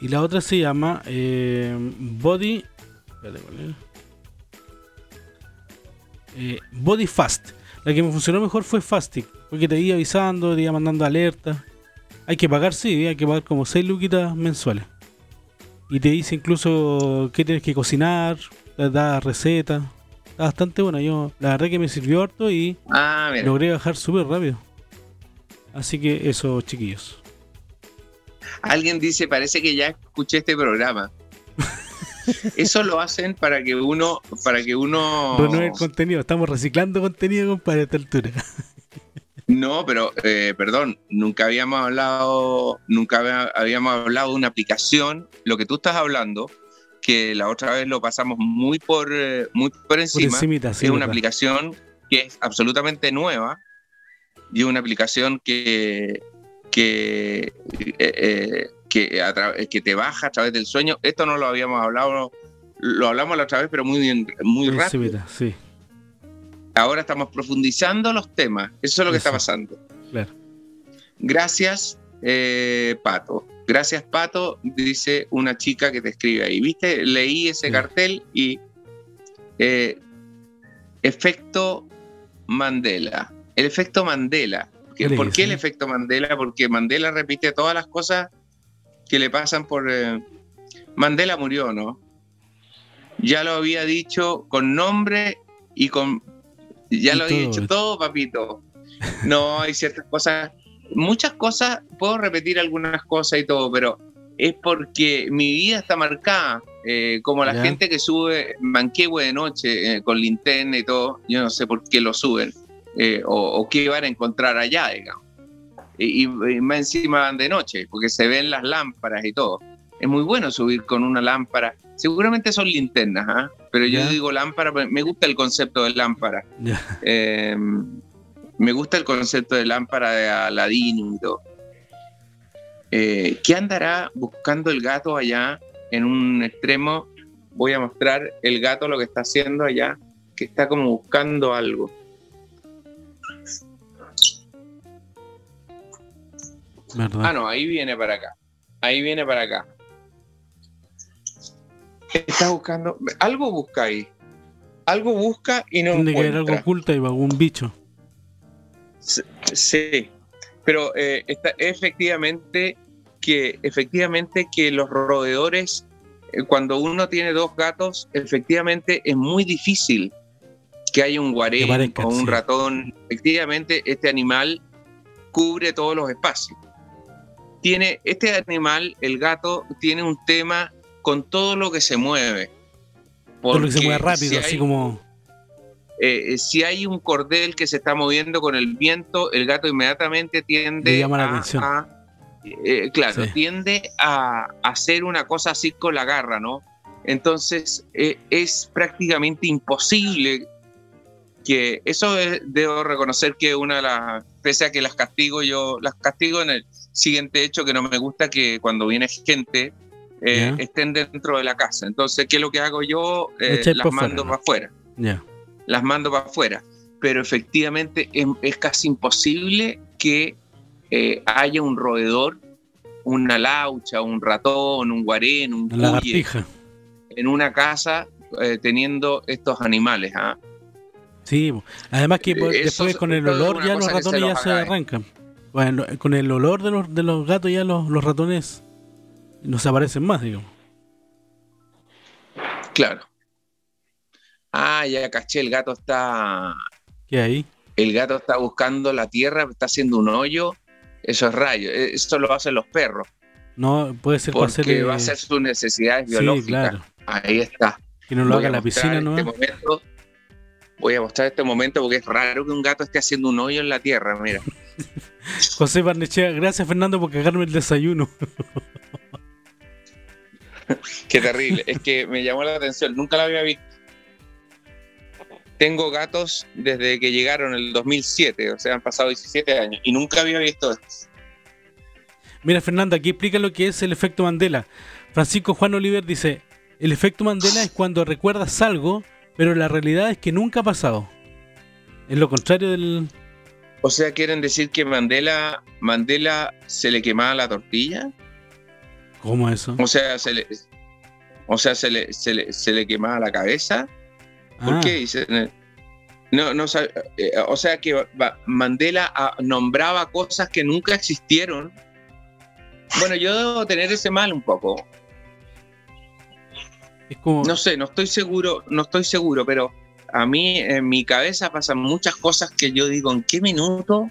Y la otra se llama eh, Body. Eh, Body Fast. La que me funcionó mejor fue Fastic, porque te iba avisando, te iba mandando alertas. Hay que pagar, sí, hay que pagar como 6 luquitas mensuales. Y te dice incluso qué tienes que cocinar, te da recetas. Está bastante buena. Yo, la verdad que me sirvió harto y Ah, logré bajar súper rápido. Así que eso, chiquillos. Alguien dice, parece que ya escuché este programa. Eso lo hacen para que uno, para que uno. Renueve el contenido. Estamos reciclando contenido, compadre, a esta altura. No, pero eh, perdón, nunca habíamos hablado, nunca había- habíamos hablado de una aplicación. Lo que tú estás hablando, que la otra vez lo pasamos muy por, eh, muy por Por encima. encimita, sí. es una verdad. aplicación que es absolutamente nueva y una aplicación que que, eh, eh, que, a tra- que te baja a través del sueño. Esto no lo habíamos hablado, lo hablamos la otra vez, pero muy, bien- muy rápido. sí. Ahora estamos profundizando los temas. Eso es lo que está pasando. Claro. Gracias, eh, Pato. Gracias, Pato, dice una chica que te escribe ahí. ¿Viste? Leí ese Sí. cartel y efecto Mandela. El efecto Mandela. ¿Qué- ¿Qué ¿Por qué el efecto Mandela? Porque Mandela repite todas las cosas que le pasan por... eh, Mandela murió, ¿no? Ya lo había dicho con nombre y con... Ya Y lo había todo. dicho todo, papito. No, hay ciertas cosas, muchas cosas, puedo repetir algunas cosas y todo, pero es porque mi vida está marcada. eh, como la Ya. gente que sube Manquehue de noche eh, con linterna y todo, yo no sé por qué lo suben eh, o, o qué van a encontrar allá, digamos. Y, más encima van de noche, porque se ven las lámparas y todo. Es muy bueno subir con una lámpara. Seguramente son linternas, ¿ah? pero yo digo lámpara, me gusta el concepto de lámpara. Eh, me gusta el concepto de lámpara de Aladín y todo. Eh, ¿Qué andará buscando el gato allá en un extremo? Voy a mostrar el gato lo que está haciendo allá, que está como buscando algo. ¿Verdad? Ah, no, ahí viene para acá. Ahí viene para acá. Está buscando. Algo busca ahí. Algo busca y no Tiene que haber algo oculto y algún bicho. Sí, pero eh, está, efectivamente que efectivamente que los roedores, eh, cuando uno tiene dos gatos, efectivamente es muy difícil que haya un guarén o un sí. ratón. Efectivamente, este animal cubre todos los espacios. Tiene, este animal, el gato, tiene un tema con todo lo que se mueve. Todo lo que se mueve rápido, si así como. eh, si hay un cordel que se está moviendo con el viento, el gato inmediatamente tiende Le llama la a, atención. a- eh, claro, Sí. tiende a, a hacer una cosa así con la garra, ¿no? Entonces eh, es prácticamente imposible que eso es- debo reconocer que una de las, pese a que las castigo, yo las castigo en el siguiente hecho que no me gusta que cuando viene gente eh, estén dentro de la casa. Entonces, ¿qué es lo que hago yo? Eh, las mando para afuera las mando para afuera. Pero efectivamente es, es casi imposible que eh, haya un roedor, una laucha, un ratón, un guarén, un cuye en una casa teniendo estos animales. ¿ah? Sí, además que después es- con el olor ya los ratones ya se arrancan. Bueno, con el olor de los, de los gatos ya los, los ratones no se aparecen más, digamos. Claro. Ah, ya caché, el gato está. ¿Qué hay? El gato está buscando la tierra, está haciendo un hoyo. Eso es rayo. eh, Esto lo hacen los perros. No, puede ser Porque hacer. eh, va a hacer sus necesidades Sí, biológicas. claro. Ahí está. Que no lo Voy haga la piscina, ¿no? este momento. Voy a mostrar este momento porque es raro que un gato esté haciendo un hoyo en la tierra, mira. José Barnechea, gracias Fernando por cagarme el desayuno. Qué terrible. es que me llamó la atención, nunca la había visto. Tengo gatos desde que llegaron en el 2007, o sea, han pasado 17 años y nunca había visto esto. Mira, Fernando, aquí explica lo que es el efecto Mandela. Francisco Juan Oliver dice: El efecto Mandela es cuando recuerdas algo, pero la realidad es que nunca ha pasado. Es lo contrario del. O sea, quieren decir que Mandela, Mandela se le quemaba la tortilla. ¿Cómo eso? O sea, se le, o sea, se le, se le, se le quemaba la cabeza. ¿Por Ah, qué dicen? No, no, eh, o sea que Mandela ah, nombraba cosas que nunca existieron. Bueno, yo debo tener ese mal un poco. Es como. No sé, no estoy seguro, no estoy seguro, pero a mí en mi cabeza pasan muchas cosas que yo digo, ¿en qué minuto?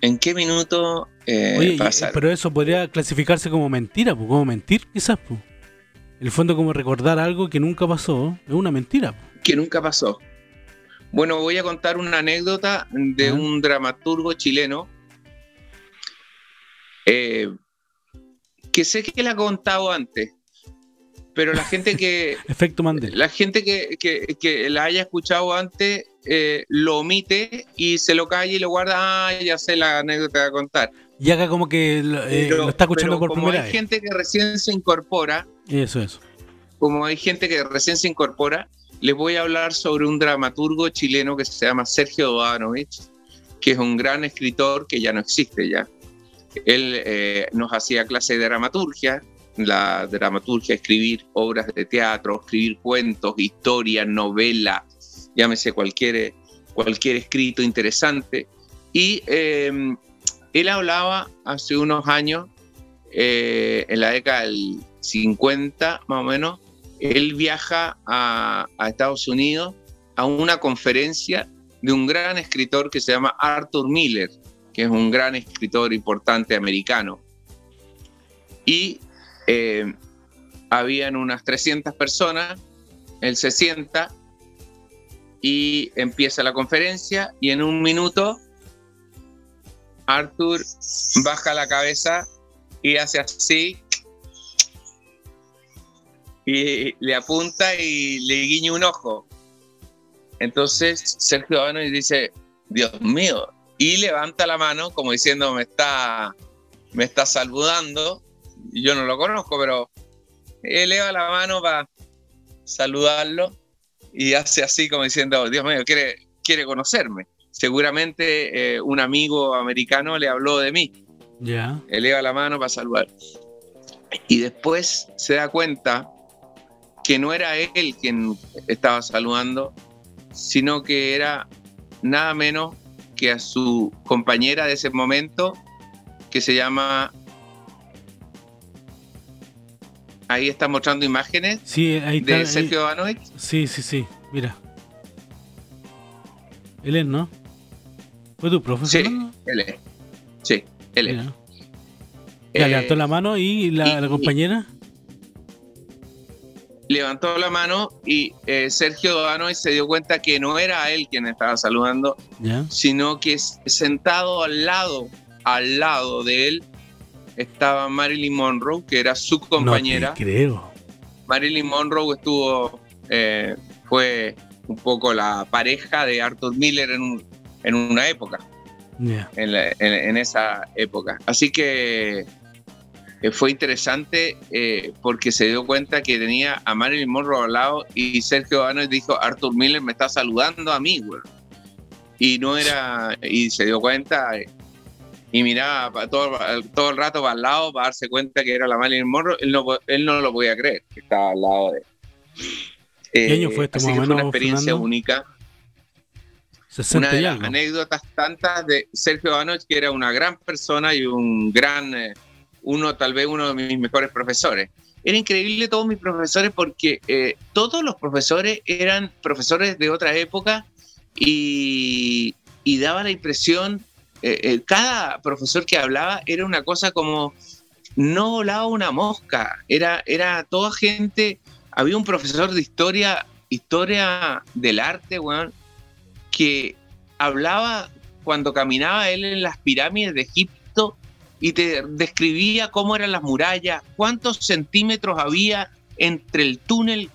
¿En qué minuto eh, Oye, pasaron? pero eso podría clasificarse como mentira, pues, como mentir, quizás. Pues. En el fondo, como recordar algo que nunca pasó, es una mentira. pues. que nunca pasó. Bueno, voy a contar una anécdota de un dramaturgo chileno eh, que sé que la he contado antes, pero la gente que Efecto Mandela. la gente que, que- que la haya escuchado antes eh, lo omite y se lo calla y lo guarda. Ah, ya sé la anécdota a contar. Y acá como que lo, eh, Pero- lo está escuchando por como primera hay vez. gente que recién se incorpora, Eso, eso. como hay gente que recién se incorpora, les voy a hablar sobre un dramaturgo chileno que se llama Sergio Dodanovich, que es un gran escritor que ya no existe ya. Él eh, nos hacía clase de dramaturgia, la dramaturgia, escribir obras de teatro, escribir cuentos, historias, novelas, llámese cualquier, cualquier escrito interesante. Y eh, él hablaba hace unos años, eh, en la década del 50 más o menos, él viaja a, a Estados Unidos a una conferencia de un gran escritor que se llama Arthur Miller, que es un gran escritor importante americano. Y eh, habían unas 300 personas, él se sienta y empieza la conferencia y en un minuto Arthur baja la cabeza y hace así y le apunta y le guiña un ojo. Entonces Sergio Habano dice, Dios mío, y levanta la mano como diciendo, me está, me está saludando. Yo no lo conozco, pero eleva la mano para saludarlo y hace así como diciendo, Dios mío, quiere, quiere conocerme. Seguramente eh, un amigo americano le habló de mí Ya. eleva la mano para saludar. Y después se da cuenta que no era él quien estaba saludando, sino que era nada menos que a su compañera de ese momento, que se llama... Ahí está mostrando imágenes Sí, ahí está. de Sergio Ivanovich. Sí, sí, sí. Mira. Él es, ¿no? ¿Fue tu profe? Sí, él es. Sí, él es. Mira. Ya Eh, levantó la mano y la, y- la compañera. levantó la mano y eh, Sergio Danoy se dio cuenta que no era él quien estaba saludando, Ya. sino que sentado al lado, al lado de él, estaba Marilyn Monroe, que era su compañera. No te creo. Marilyn Monroe estuvo, eh, fue un poco la pareja de Arthur Miller en, un- en una época, Ya. en, la- en- en esa época. Así que eh, fue interesante eh, porque se dio cuenta que tenía a Marilyn Monroe al lado y Sergio Banoy dijo, Arthur Miller me está saludando a mí, güey. Y no era, y se dio cuenta y miraba todo, todo el rato para el lado para darse cuenta que era la Marilyn Monroe. Él no, él no lo podía creer, que estaba al lado de él. ¿Qué año fue esto, así que fue una experiencia Fernando? única. 60 Una de las algo. anécdotas tantas de Sergio Banoch, que era una gran persona y un gran, eh, uno, tal vez uno de mis mejores profesores. Era increíble todos mis profesores porque eh, todos los profesores eran profesores de otra época y, y daba la impresión, eh, eh, cada profesor que hablaba era una cosa como, no volaba una mosca, era, era toda gente, había un profesor de historia, historia del arte, weón, que hablaba cuando caminaba él en las pirámides de Egipto y te describía cómo eran las murallas, cuántos centímetros había entre el túnel,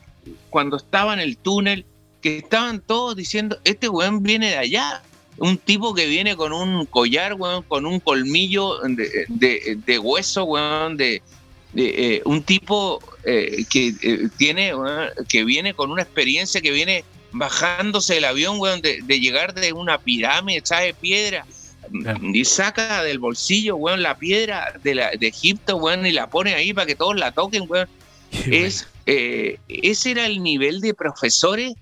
cuando estaba en el túnel, que estaban todos diciendo, este weón viene de allá. Un tipo que viene con un collar, weón, con un colmillo de, de- de hueso, weón, de, de, eh, un tipo eh, que eh, tiene, weón, que viene con una experiencia, que viene bajándose del avión, weón, de, de llegar de una pirámide hecha de piedra y saca del bolsillo, weón, la piedra de, la, de Egipto, weón, y la pone ahí para que todos la toquen, weón. Qué Es, eh, ese era el nivel de profesores,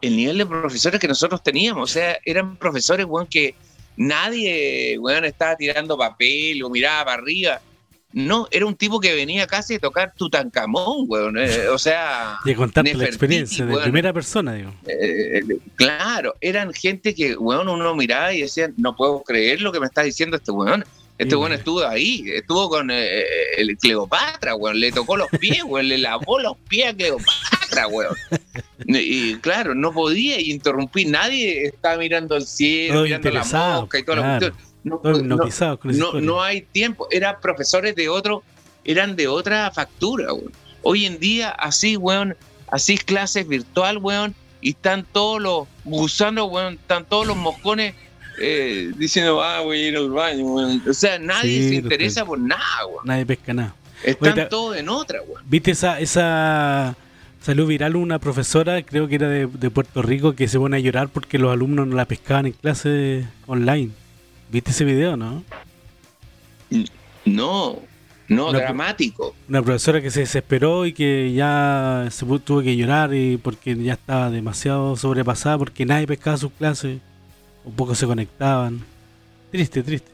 el nivel de profesores que nosotros teníamos. O sea, eran profesores, weón, que nadie, weón, estaba tirando papel o miraba para arriba. No, era un tipo que venía casi a tocar Tutankamón, weón. eh, o sea. Y contarte la experiencia de primera persona, digo. eh, claro, eran gente que, weón, uno miraba y decía, no puedo creer lo que me está diciendo este weón. Este weón. estuvo ahí, estuvo con eh, el Cleopatra, weón, le tocó los pies, weón, le lavó los pies a Cleopatra, weón. Y claro, no podía interrumpir, nadie estaba mirando al cielo, Todos mirando la mosca y toda la claro. cuestión. No, hay tiempo. Eran profesores de otro, eran de otra factura, weón. Hoy en día, así, weón, así clases virtual, weón, y están todos los gusanos, weón, están todos los moscones eh, diciendo, ah, voy a ir al baño, weón. O sea, nadie Sí, se interesa por nada, weón. Nadie pesca nada. Están Oye, te- todos en otra, weón. ¿Viste esa, esa salió viral una profesora, creo que era de, de Puerto Rico, que se pone a llorar porque los alumnos no la pescaban en clase online? ¿Viste ese video, no? No, no, dramático. Una profesora que se desesperó y que ya se tuvo que llorar y porque ya estaba demasiado sobrepasada porque nadie pescaba sus clases o pocos se conectaban. Triste, triste.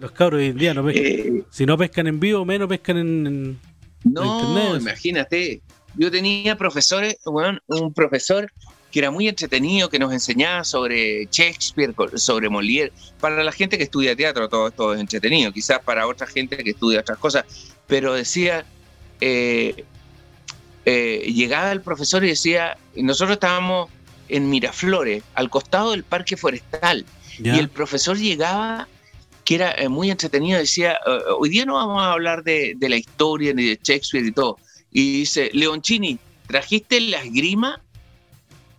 Los cabros hoy en día no pescan. Eh, Si no pescan en vivo, menos pescan en... en- No, internet. imagínate. Yo tenía profesores, weón, un profesor que era muy entretenido, que nos enseñaba sobre Shakespeare, sobre Molière. Para la gente que estudia teatro, todo esto es entretenido. Quizás para otra gente que estudia otras cosas. Pero decía, eh, eh, llegaba el profesor y decía, nosotros estábamos en Miraflores, al costado del parque forestal. Y el profesor llegaba, que era eh, muy entretenido, decía, "Eh, hoy día no vamos a hablar de, de la historia ni de Shakespeare y todo. Y dice, Leoncini, ¿trajiste la esgrima?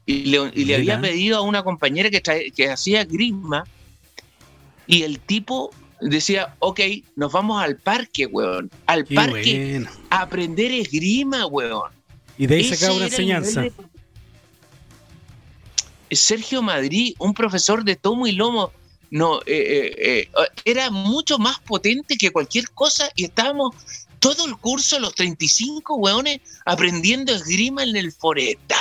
Y, Leon- y le había pedido a una compañera que, trae- que hacía esgrima. Y el tipo decía, ok, nos vamos al parque, weón. Al Qué parque bueno. a aprender esgrima, weón. Y de ahí sacaba una enseñanza. de- Sergio Madrid, un profesor de tomo y lomo, no, eh, eh, eh, era mucho más potente que cualquier cosa y estábamos todo el curso, los 35 weones, aprendiendo esgrima en el forestal,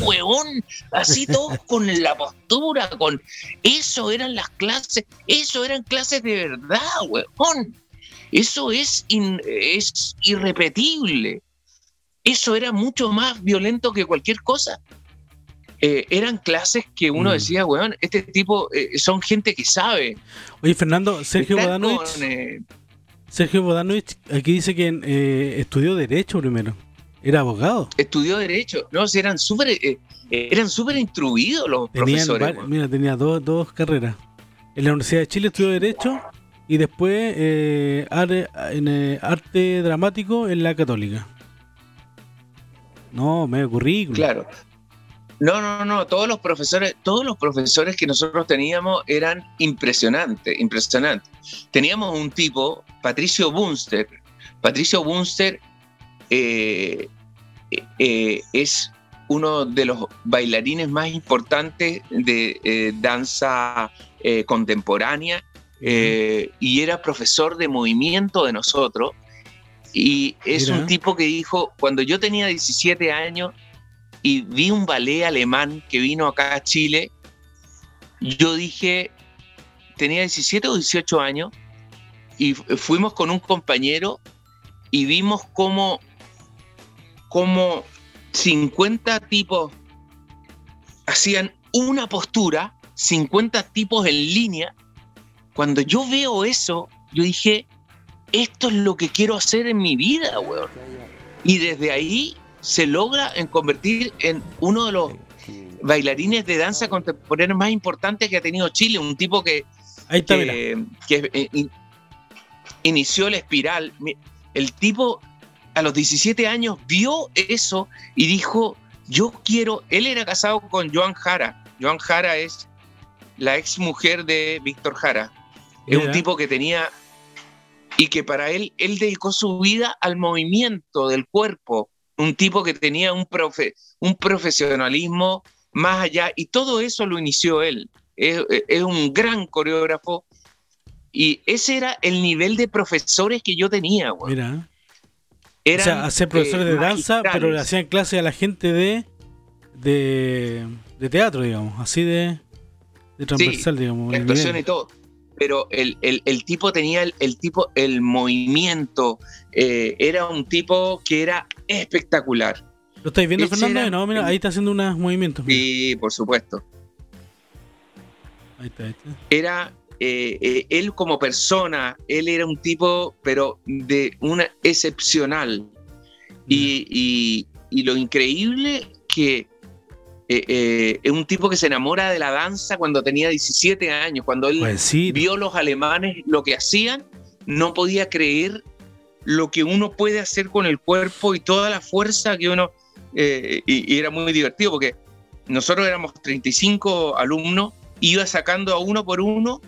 weón, así todos con la postura, con eso eran las clases, eso eran clases de verdad, weón. Eso es, in- es irrepetible. Eso era mucho más violento que cualquier cosa. Eh, eran clases que uno Mm. decía, weón, este tipo eh, son gente que sabe. Oye, Fernando, Sergio con, eh, Sergio Bodanovich aquí dice que eh, estudió Derecho primero. Era abogado. Estudió Derecho. No, si eran súper eh, eran súper instruidos los profesores. Mira, tenía dos, dos carreras. En la Universidad de Chile estudió Derecho y después eh, en eh, arte dramático en la Católica. No, medio currículum. Claro. No, no, no, todos los profesores, todos los profesores que nosotros teníamos eran impresionantes, impresionantes. Teníamos un tipo, Patricio Bunster. Patricio Bunster eh, es uno de los bailarines más importantes de danza contemporánea y era profesor de movimiento de nosotros. Y es un tipo que dijo, cuando yo tenía 17 años, y vi un ballet alemán que vino acá a Chile, yo dije, tenía 17 o 18 años, y fuimos con un compañero y vimos cómo, cómo 50 tipos hacían una postura, 50 tipos en línea. Cuando yo veo eso, yo dije, esto es lo que quiero hacer en mi vida, weón. Y desde ahí se logra en convertir en uno de los bailarines de danza contemporánea más importantes que ha tenido Chile, un tipo que, que, eh, inició la espiral. El tipo a los 17 años vio eso y dijo, yo quiero, él era casado con Joan Jara. Joan Jara es la ex mujer de Víctor Jara. Es un tipo que tenía, y que para él, él dedicó su vida al movimiento del cuerpo, un tipo que tenía un, profe, un profesionalismo más allá, y todo eso lo inició él. Es, un gran coreógrafo, y ese era el nivel de profesores que yo tenía. Mira. o sea, hacer profesores de danza, pero le hacían clase a la gente de, de, teatro, digamos, así de, de transversal, digamos. La actuación y todo pero el, tipo tenía el, tipo, el movimiento, eh, era un tipo que era espectacular. ¿Lo estáis viendo, Fernando? no, mira, ahí está haciendo unos movimientos. Sí, por supuesto. Ahí está, ahí está. Era eh, eh, él como persona, él era un tipo, pero de una excepcional. Y, y, lo increíble que eh, eh, es un tipo que se enamora de la danza cuando tenía 17 años, cuando él pues vio los alemanes lo que hacían, no podía creer lo que uno puede hacer con el cuerpo y toda la fuerza que uno... Eh, y, era muy divertido porque nosotros éramos 35 alumnos, iba sacando a uno por uno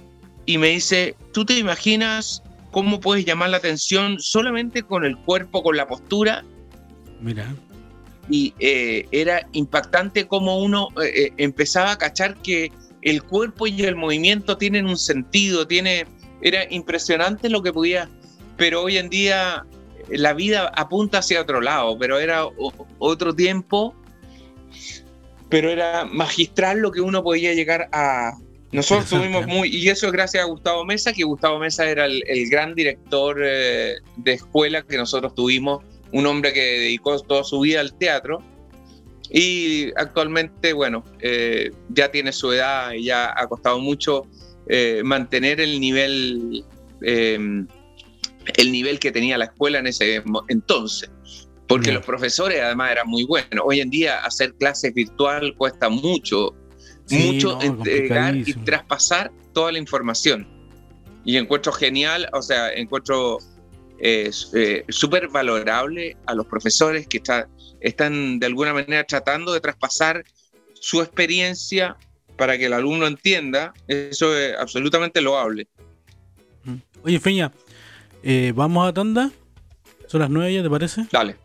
y me dice, ¿tú te imaginas cómo puedes llamar la atención solamente con el cuerpo, con la postura? Mira y eh, era impactante cómo uno eh, eh, empezaba a cachar que el cuerpo y el movimiento tienen un sentido, tiene, era impresionante lo que podía, pero hoy en día la vida apunta hacia otro lado, pero era otro tiempo, pero era magistral lo que uno podía llegar a... Nosotros tuvimos muy, y eso es gracias a Gustavo Mesa, que Gustavo Mesa era el, gran director de escuela que nosotros tuvimos un hombre que dedicó toda su vida al teatro. Y actualmente, bueno, eh, ya tiene su edad y ya ha costado mucho eh, mantener el nivel, em, el nivel que tenía la escuela en ese entonces, porque los profesores además eran muy buenos. Hoy en día hacer clases virtual cuesta mucho, mucho entregar y traspasar toda la información. Y encuentro genial, o sea, encuentro eh, súper valorable a los profesores que están de alguna manera tratando de traspasar su experiencia para que el alumno entienda. Eso es absolutamente loable. Oye, Feña, eh, ¿vamos a tanda? ¿Son las nueve ya, te parece? Dale.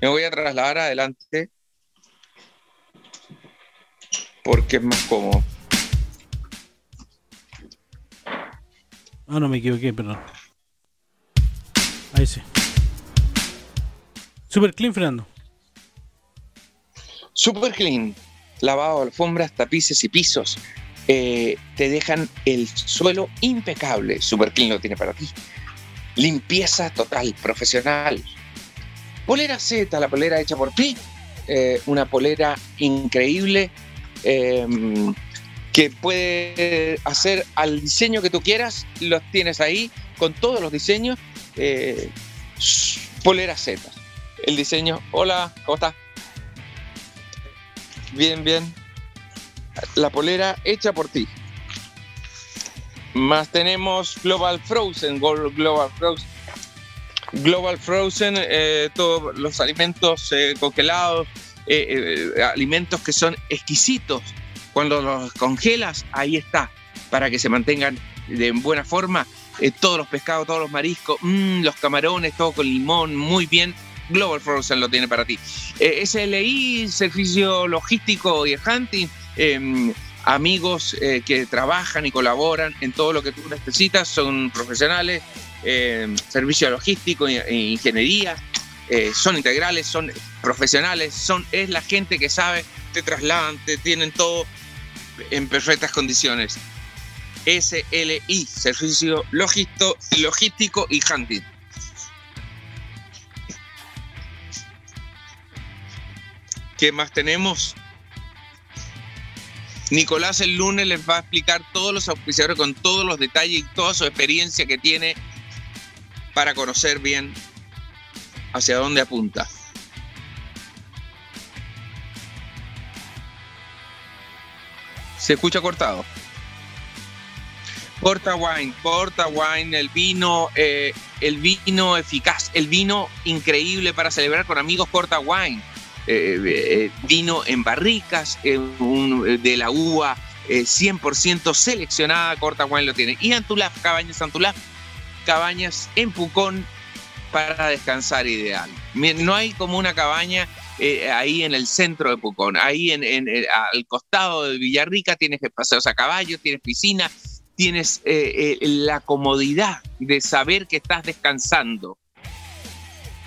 Me voy a trasladar adelante porque es más cómodo. Ah, no me equivoqué, perdón. Ahí sí. Super clean, Fernando. Super clean. Lavado, alfombras, tapices y pisos. Eh, te dejan el suelo impecable. Super clean lo tiene para ti. Limpieza total, profesional. Polera Z, la polera hecha por ti. Eh, una polera increíble. Em, que puede hacer al diseño que tú quieras, los tienes ahí con todos los diseños. Eh, polera Z. El diseño, hola, ¿cómo estás? Bien, bien. La polera hecha por ti. Más tenemos Global Frozen, Global Frozen. Global Frozen, eh, todos los alimentos eh, congelados, eh, alimentos que son exquisitos. Cuando los congelas, ahí está, para que se mantengan de buena forma. todos los pescados, todos los mariscos, mm, los camarones, todo con limón, muy bien. Global Frozen lo tiene para ti. SLI, Servicio Logístico y Hunting em, amigos eh, que trabajan y colaboran en todo lo que tú necesitas, son profesionales, eh, servicio logístico e ingeniería, eh, son integrales, son profesionales, son, es la gente que sabe, te trasladan, te tienen todo en perfectas condiciones. SLI, Servicio Logístico, logístico y Hunting. ¿Qué más tenemos? Nicolás el lunes les va a explicar todos los auspiciadores con todos los detalles y toda su experiencia que tiene para conocer bien hacia dónde apunta. Se escucha cortado. Porta Wine, Porta Wine, el vino, eh, el vino eficaz, el vino increíble para celebrar con amigos Porta Wine eh, eh, vino en barricas, de la uva 100% seleccionada, Corta Wine lo tiene. Y Antulaf, Cabañas Antulaf, cabañas en Pucón para descansar ideal. No hay como una cabaña eh, ahí en el centro de Pucón, ahí en, al costado de Villarrica tienes paseos a caballo, tienes piscina, tienes la comodidad de saber que estás descansando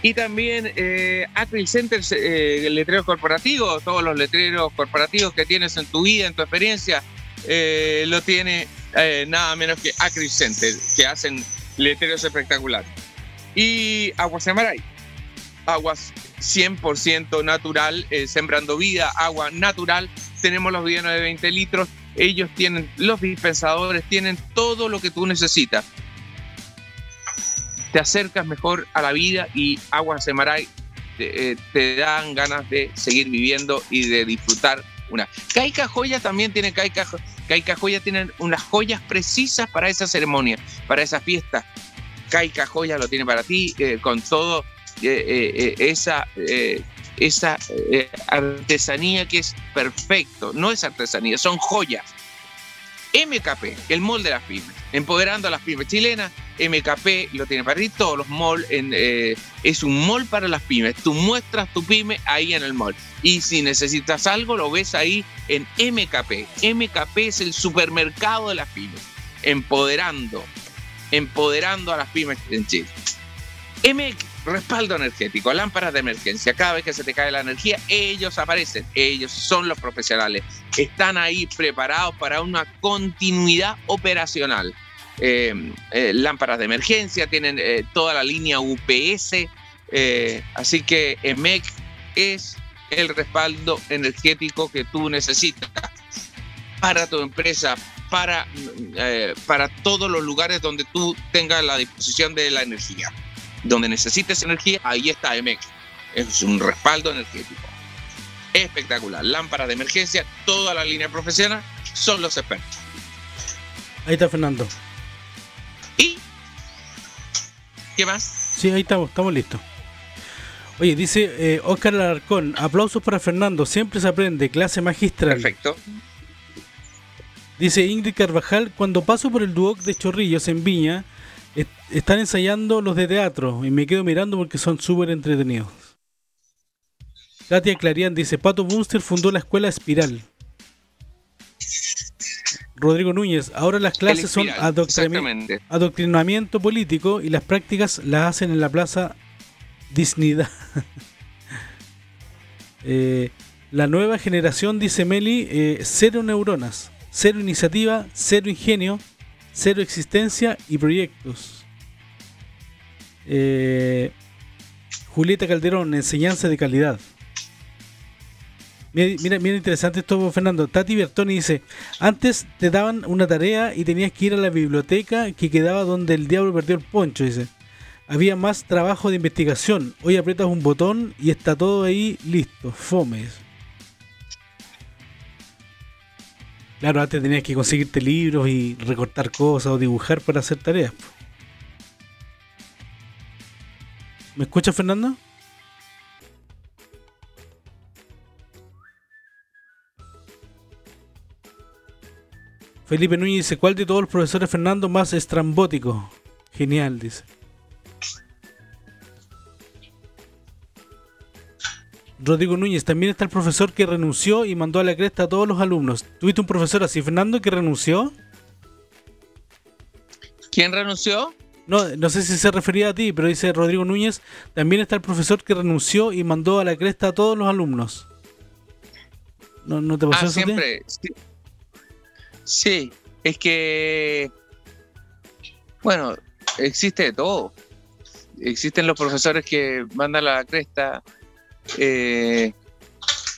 y también eh, Acryl Center, eh, letreros corporativos, todos los letreros corporativos que tienes en tu vida, en tu experiencia, eh, lo tiene eh, nada menos que Acryl Center, que hacen letreros espectaculares. Y Aguas Semaray, aguas 100% natural, sembrando vida, agua natural. Tenemos los villanos de 20 litros, ellos tienen los dispensadores, tienen todo lo que tú necesitas te acercas mejor a la vida y Aguas Semaray te, eh, te dan ganas de seguir viviendo y de disfrutar una. Caica Joya también tiene Caica Joya tienen unas joyas precisas para esa ceremonia, para esa fiesta. Caica Joya lo tiene para ti eh, con todo eh, esa esa artesanía que es perfecto. No es artesanía, son joyas. MKP, el molde de las pymes, empoderando a las pymes chilenas MKP lo tiene para ti, todos los malls, eh, es un mall para las pymes. Tú muestras tu pyme ahí en el mall. Y si necesitas algo, lo ves ahí en MKP. MKP es el supermercado de las pymes, empoderando, empoderando a las pymes en Chile. M respaldo energético, lámparas de emergencia. Cada vez que se te cae la energía, ellos aparecen, ellos son los profesionales. Están ahí preparados para una continuidad operacional eh, eh, lámparas de emergencia, tienen eh, toda la línea UPS, así que EMEC es el respaldo energético que tú necesitas para tu empresa, para, para todos los lugares donde tú tengas la disposición de la energía. Donde necesites energía, ahí está EMEC. Es un respaldo energético. Espectacular. Lámparas de emergencia, toda la línea profesional son los expertos. Ahí está Fernando. ¿Qué más? Sí, ahí estamos, estamos listos. Oye, dice eh, Oscar Alarcón, aplausos para Fernando, siempre se aprende, clase magistral. Perfecto. Dice Ingrid Carvajal, cuando paso por el Duoc de Chorrillos en Viña, están ensayando los de teatro y me quedo mirando porque son súper entretenidos. Katia Clarian dice, Pato Bunster fundó la escuela Espiral. Rodrigo Núñez, ahora las clases son adoctrinamiento político y las prácticas las hacen en la plaza Disney. Eh, la nueva generación, dice Meli, eh, cero neuronas, cero iniciativa, cero ingenio, cero existencia y proyectos. Eh, Julieta Calderón, enseñanza de calidad. Mira, mira, interesante esto, Fernando. Tati Bertoni dice: Antes te daban una tarea y tenías que ir a la biblioteca que quedaba donde el diablo perdió el poncho. Dice: Había más trabajo de investigación. Hoy aprietas un botón y está todo ahí listo. Fome. Claro, antes tenías que conseguirte libros y recortar cosas o dibujar para hacer tareas. ¿Me escuchas, Fernando? Felipe Núñez dice, ¿cuál de todos los profesores Fernando más estrambótico? Genial, dice. Rodrigo Núñez, también está el profesor que renunció y mandó a la cresta a todos los alumnos. ¿Tuviste un profesor así, Fernando, que renunció? ¿Quién renunció? No, no sé si se refería a ti, pero dice Rodrigo Núñez, también está el profesor que renunció y mandó a la cresta a todos los alumnos. ¿No, no te pasó ah, siempre. Sí, es que, bueno, existe de todo. Existen los profesores que mandan la cresta eh,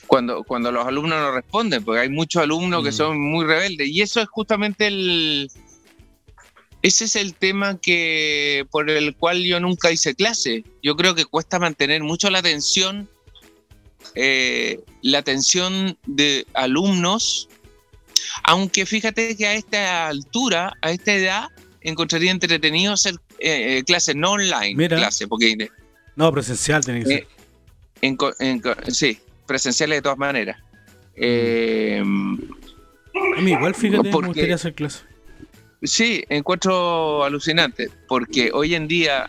cuando, cuando los alumnos no responden, porque hay muchos alumnos que mm. son muy rebeldes. Y eso es justamente el... Ese es el tema que por el cual yo nunca hice clase. Yo creo que cuesta mantener mucho la atención, eh, la atención de alumnos aunque fíjate que a esta altura, a esta edad, encontraría entretenido hacer eh, eh, clases no online, clases, porque... No, presencial tiene que ser. Sí, presenciales de todas maneras. Eh, a mí igual, fíjate, me gustaría hacer clases. Sí, encuentro alucinante, porque hoy en día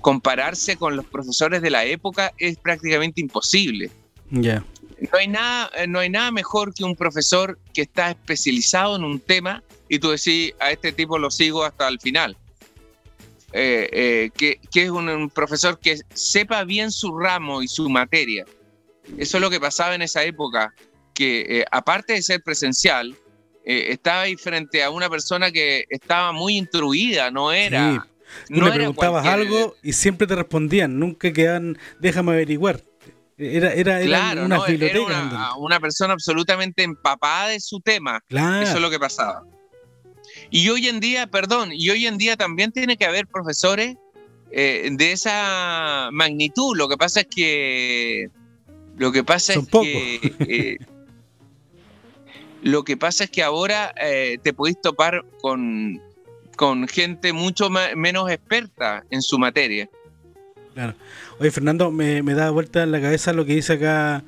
compararse con los profesores de la época es prácticamente imposible. Ya. No hay, nada, eh, no hay nada mejor que un profesor que está especializado en un tema y tú decís, a este tipo lo sigo hasta el final. Eh, eh, que, es un, profesor que sepa bien su ramo y su materia. Eso es lo que pasaba en esa época, que aparte de ser presencial, estaba ahí frente a una persona que estaba muy instruida, no era... no le preguntabas algo y siempre te respondían, nunca quedan, déjame averiguar. Era, era, claro, una, una, persona absolutamente empapada de su tema. Eso es lo que pasaba. Y hoy en día, perdón, y hoy en día también tiene que haber profesores eh, de esa magnitud. Lo que pasa es que. Lo que pasa es que. Eh, lo que pasa es que ahora eh, te podéis topar con, con gente mucho menos experta en su materia. Claro. Oye, Fernando, me, da vuelta en la cabeza lo que dice acá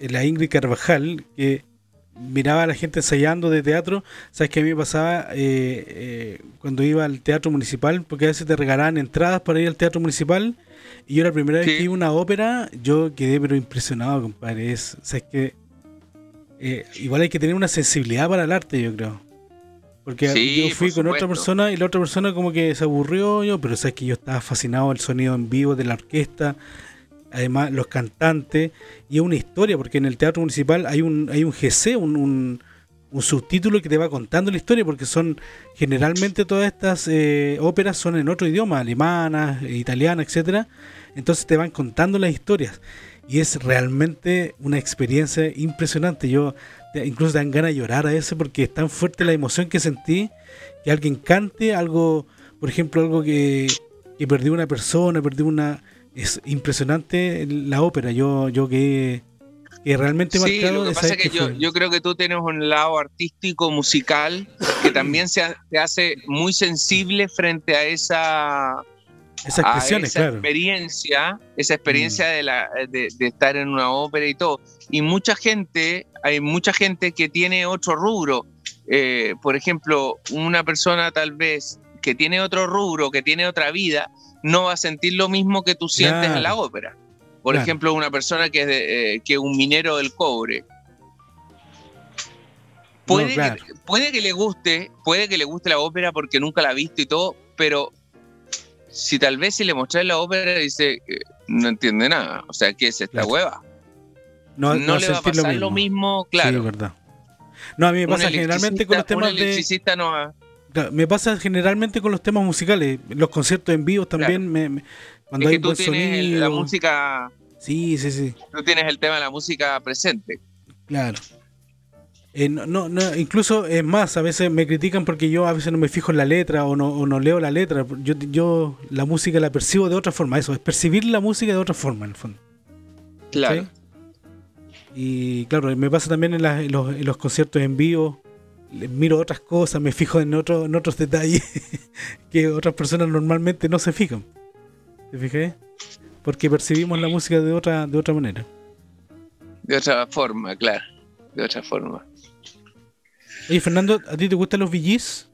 la Ingrid Carvajal, que miraba a la gente ensayando de teatro. ¿Sabes qué a mí me pasaba eh, eh, cuando iba al teatro municipal? Porque a veces te regalaban entradas para ir al teatro municipal. Y yo la primera vez que iba a una ópera, yo quedé pero impresionado, compadre. Es, ¿sabes qué? igual hay que tener una sensibilidad para el arte, yo creo. Porque yo fui con otra persona y la otra persona como que se aburrió yo, pero sabes que yo estaba fascinado el sonido en vivo de la orquesta, además los cantantes, y es una historia, porque en el teatro municipal hay un, hay un GC, un, subtítulo que te va contando la historia, porque son generalmente todas estas eh, óperas son en otro idioma, alemana, italiana, etcétera. Entonces te van contando las historias. Y es realmente una experiencia impresionante. Yo incluso dan ganas de llorar a ese porque es tan fuerte la emoción que sentí que alguien cante algo, por ejemplo, algo que, que perdió una persona, perdió una... Es impresionante la ópera, yo, yo que, que realmente sí, Lo que pasa es que, yo, yo, creo que tú tienes un lado artístico, musical, que también se, hace muy sensible frente a esa esa, expresión, esa experiencia, esa experiencia mm. de, la, de, de, estar en una ópera y todo. Y mucha gente hay mucha gente que tiene otro rubro. Eh, por ejemplo, una persona tal vez que tiene otro rubro, que tiene otra vida, no va a sentir lo mismo que tú sientes en la ópera. Por ejemplo, una persona que es eh, que un minero del cobre. Puede, que, puede que le guste, puede que le guste la ópera porque nunca la ha visto y todo, pero si tal vez si le mostras la ópera dice no entiende nada, o sea, ¿qué es esta hueva? no, le va a pasar lo mismo, claro. Sí, verdad. No, a mí me pasa generalmente con los temas de... No Me pasa generalmente con los temas musicales. Los conciertos en vivo también me, Cuando es hay que tú buen tienes el- la sonido. música, Sí, sí, sí. tú tienes el tema de la música presente. Claro. Eh, no, no, no, incluso es más, a veces me critican porque yo a veces no me fijo en la letra o no, o no leo la letra. Yo, yo la música la percibo de otra forma, eso, es percibir la música de otra forma en el fondo. Claro. ¿sí? Y claro, me pasa también en, los, en los conciertos en vivo, miro otras cosas, me fijo en, otro, en otros detalles que otras personas normalmente no se fijan. ¿Te fijé? Porque percibimos la música de otra, de otra manera. De otra forma, claro. De otra forma. Oye, Fernando, ¿a ti te gustan los VGs?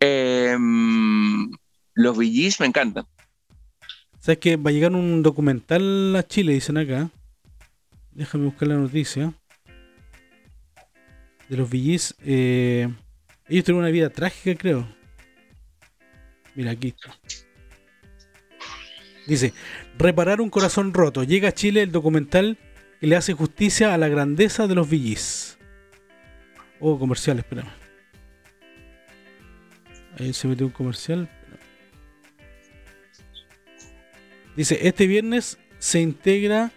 Em, los VGs me encantan. ¿Sabes que va a llegar un documental a Chile, dicen acá? Déjame buscar la noticia. De los VGs. eh, ellos tuvieron una vida trágica, creo. Mira, aquí está. Dice, reparar un corazón roto. Llega a Chile el documental que le hace justicia a la grandeza de los VGs. Oh, comercial, espérame. Ahí se metió un comercial. Dice, este viernes se integra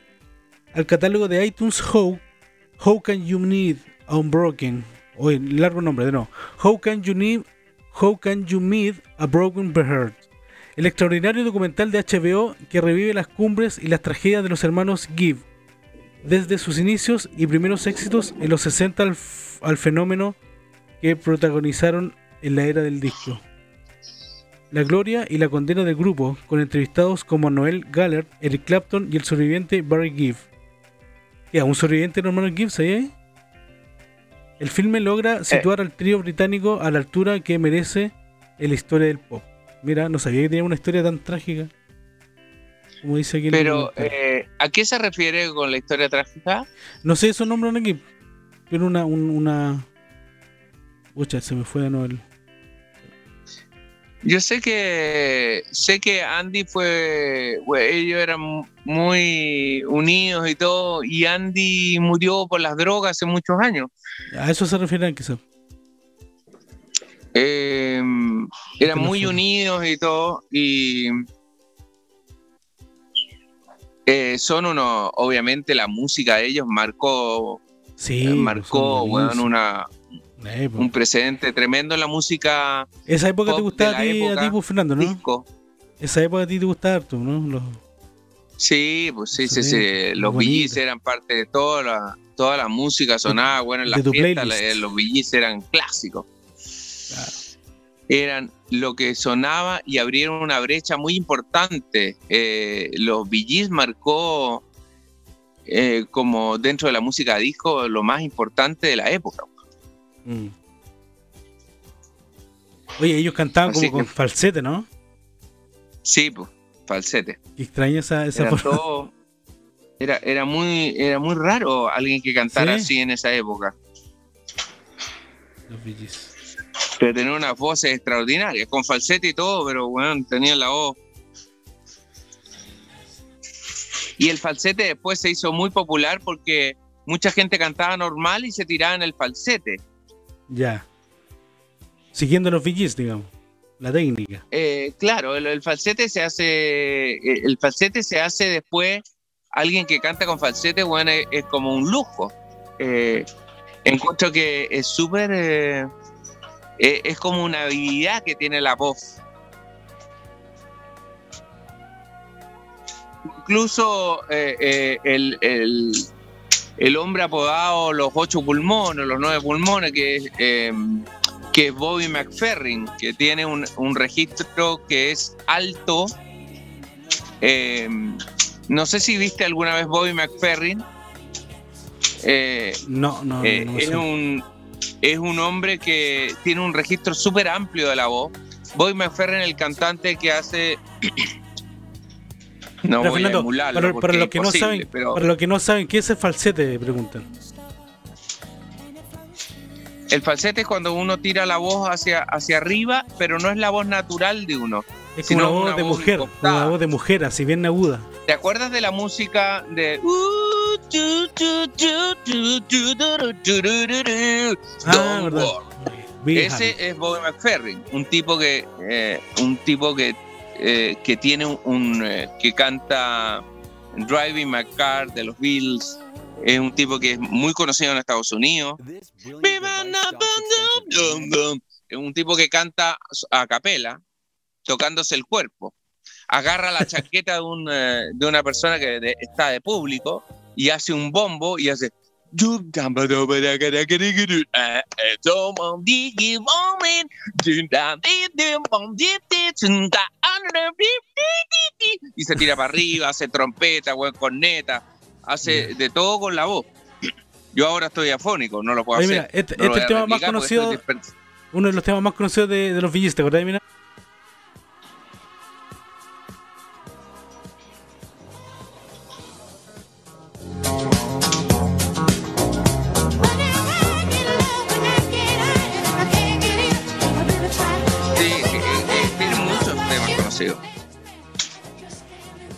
al catálogo de iTunes How, How Can You Need Unbroken. Oye, largo nombre, de no. How Can You Need How Can You Meet a Broken Heart. El extraordinario documental de HBO que revive las cumbres y las tragedias de los hermanos Gibb, desde sus inicios y primeros éxitos en los 60 al, fenómeno que protagonizaron en la era del disco. La gloria y la condena del grupo, con entrevistados como Noel Gallagher, Eric Clapton y el sobreviviente Barry Gibb. Ya, un sobreviviente Gibb, ¿sabía? El filme logra situar al trío británico a la altura que merece la historia del pop. Mira, no sabía que tenía una historia tan trágica. Como dice aquí el Pero, documental. eh, ¿a qué se refiere con la historia trágica? No sé, eso nombran aquí. Pero una. Un, una... Pucha, se me fue de nuevo el. Yo sé que sé que Andy fue, bueno, ellos eran muy unidos y todo, y Andy murió por las drogas hace muchos años. A eso se refieren quizás. Eh, eran muy unidos y todo, y eh, son unos, obviamente la música de ellos marcó, Sí. marcó, buenísimos. una, Eh, pues. un precedente tremendo en la música Esa época te gustaba a ti, a ti, pues, Fernando, ¿no? disco. Esa época a ti te gustaba harto, ¿no? Los- Sí, pues sí, sí, Sí, sí. Los. VGs eran parte de toda la, toda la música, sonaba bueno en las fiestas, la- los VGs eran clásicos. Claro. Eran lo que sonaba y abrieron una brecha muy importante. Eh, los VGs marcó eh, como dentro de la música disco lo más importante de la época. Mm. Oye, ellos cantaban Así como con falsete, ¿no? Sí, pues, falsete. Qué extraña esa, esa Era, todo- era, era muy, era muy raro alguien que cantara Sí. así en esa época. Los pero tenía unas voces extraordinarias, con falsete y todo, pero bueno, tenía la voz. Y el falsete después se hizo muy popular porque mucha gente cantaba normal y se tiraba en el falsete. Ya. Siguiendo los Gees, digamos. La técnica. Eh, claro, el, falsete se hace, eh, el falsete se hace después. Alguien que canta con falsete, bueno, es, como un lujo. Eh, encuentro que es súper, es como una habilidad que tiene la voz. Incluso el, el- el hombre apodado los ocho pulmones, los nueve pulmones, que es, eh, que es Bobby McFerrin, que tiene un, un registro que es alto. Eh, no sé si viste alguna vez Bobby McFerrin. Eh, No, no, no es, sé. un, es un hombre que tiene un registro súper amplio de la voz. Bobby McFerrin, el cantante que hace. No pero voy para, para los que no saben, para los que no saben qué es el falsete, preguntan. El falsete es cuando uno tira la voz hacia, hacia arriba, pero no es la voz natural de uno. Es como una voz de mujer, incostada. una voz de mujer, así bien aguda. ¿Te acuerdas de la música de... Ah, Ese es Bob McFerrin, un tipo que, un tipo que eh, que tiene un, eh, que canta Driving My Car de los Beatles. Es un tipo que es muy conocido en Estados Unidos. Es un tipo que canta a capela, tocándose el cuerpo. Agarra la chaqueta de, un, eh, de una persona que está de público y hace un bombo y hace. Y se tira para arriba, hace trompeta, buen corneta, hace de todo con la voz. Yo ahora estoy afónico, no lo puedo hacer. mira, este- No lo este a tema más conocido- Uno de los temas más conocidos de, de los VGs, ¿te acordás, mira? Conocidos.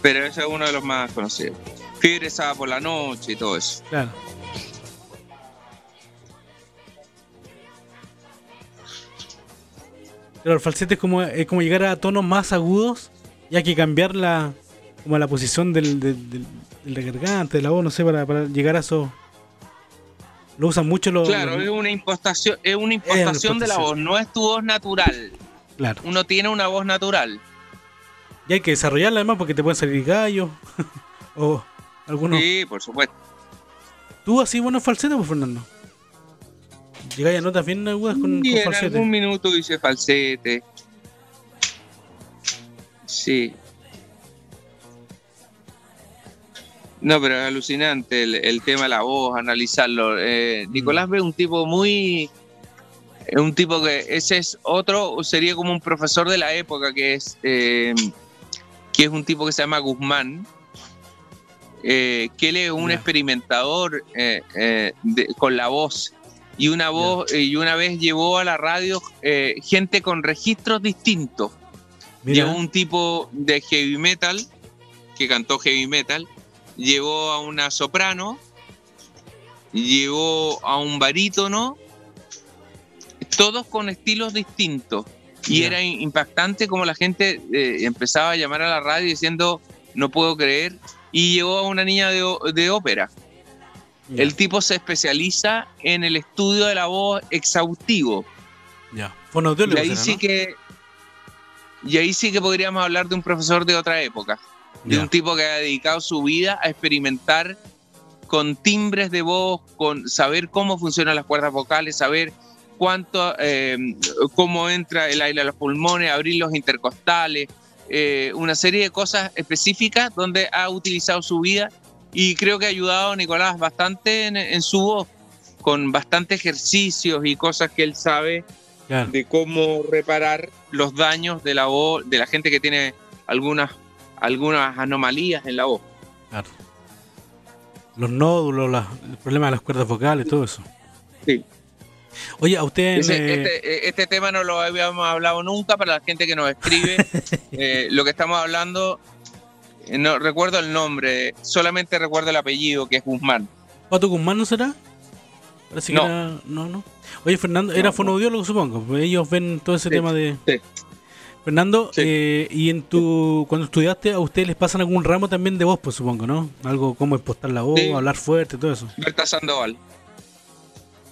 Pero ese es uno de los más conocidos. Fiebre sábado por la noche y todo eso. Claro. Pero el falsete es como, es como llegar a tonos más agudos y hay que cambiar la, como la posición del, del, del, del garganta, de la voz, no sé, para, para llegar a eso. Lo usan mucho los. Claro, los- es una impostación, es una impostación de la voz, impostación. no es tu voz natural. claro. Uno tiene una voz natural. Y hay que desarrollarla además porque te pueden salir gallos o algunos. Sí, por supuesto. ¿Tú así buenos falsetes, pues, Fernando? Llegáis a notas bien agudas con, con en falsete. algún minuto hice falsete. Sí. No, pero es alucinante el, el tema de la voz, analizarlo. Eh, Nicolás ve un tipo muy... Es un tipo que... Ese es otro, sería como un profesor de la época, que es... eh, que es un tipo que se llama Guzmán. eh, que él es un experimentador eh, eh, de- con la voz y una voz y una vez llevó a la radio gente con registros distintos. Mira, Llevó un tipo de heavy metal que cantó heavy metal, llevó a una soprano, llevó a un barítono, todos con estilos distintos. Y era impactante como la gente eh, empezaba a llamar a la radio diciendo no puedo creer. Y llevó a una niña de, ópera. El tipo se especializa en el estudio de la voz exhaustivo. ya. Y Fonoaudiólogo ahí será, sí ¿no? que. Y ahí sí que podríamos hablar de un profesor de otra época. De un tipo que ha dedicado su vida a experimentar con timbres de voz, con saber cómo funcionan las cuerdas vocales, saber cuánto, eh, cómo entra el aire a los pulmones, abrir los intercostales, eh, una serie de cosas específicas donde ha utilizado su vida y creo que ha ayudado a Nicolás bastante en, en su voz, con bastantes ejercicios y cosas que él sabe Claro. de cómo reparar los daños de la voz de la gente que tiene algunas algunas anomalías en la voz. Claro. Los nódulos, las- el problema de las cuerdas vocales, todo eso. Sí. Oye, a usted Ese- eh, este, este tema no lo habíamos hablado nunca para la gente que nos escribe. eh, lo que estamos hablando, eh, no recuerdo el nombre, solamente recuerdo el apellido que es Guzmán. ¿Pato Guzmán no será? Parece que No. era. No, no. Oye, Fernando, era No, no. fonoaudiólogo, supongo. pues ellos ven todo ese Sí, tema de. sí. Fernando, Sí. eh, y en tu cuando estudiaste, a ustedes les pasan algún ramo también de voz, pues supongo, ¿no? Algo como expostar la voz, hablar fuerte, todo eso. Berta Sandoval.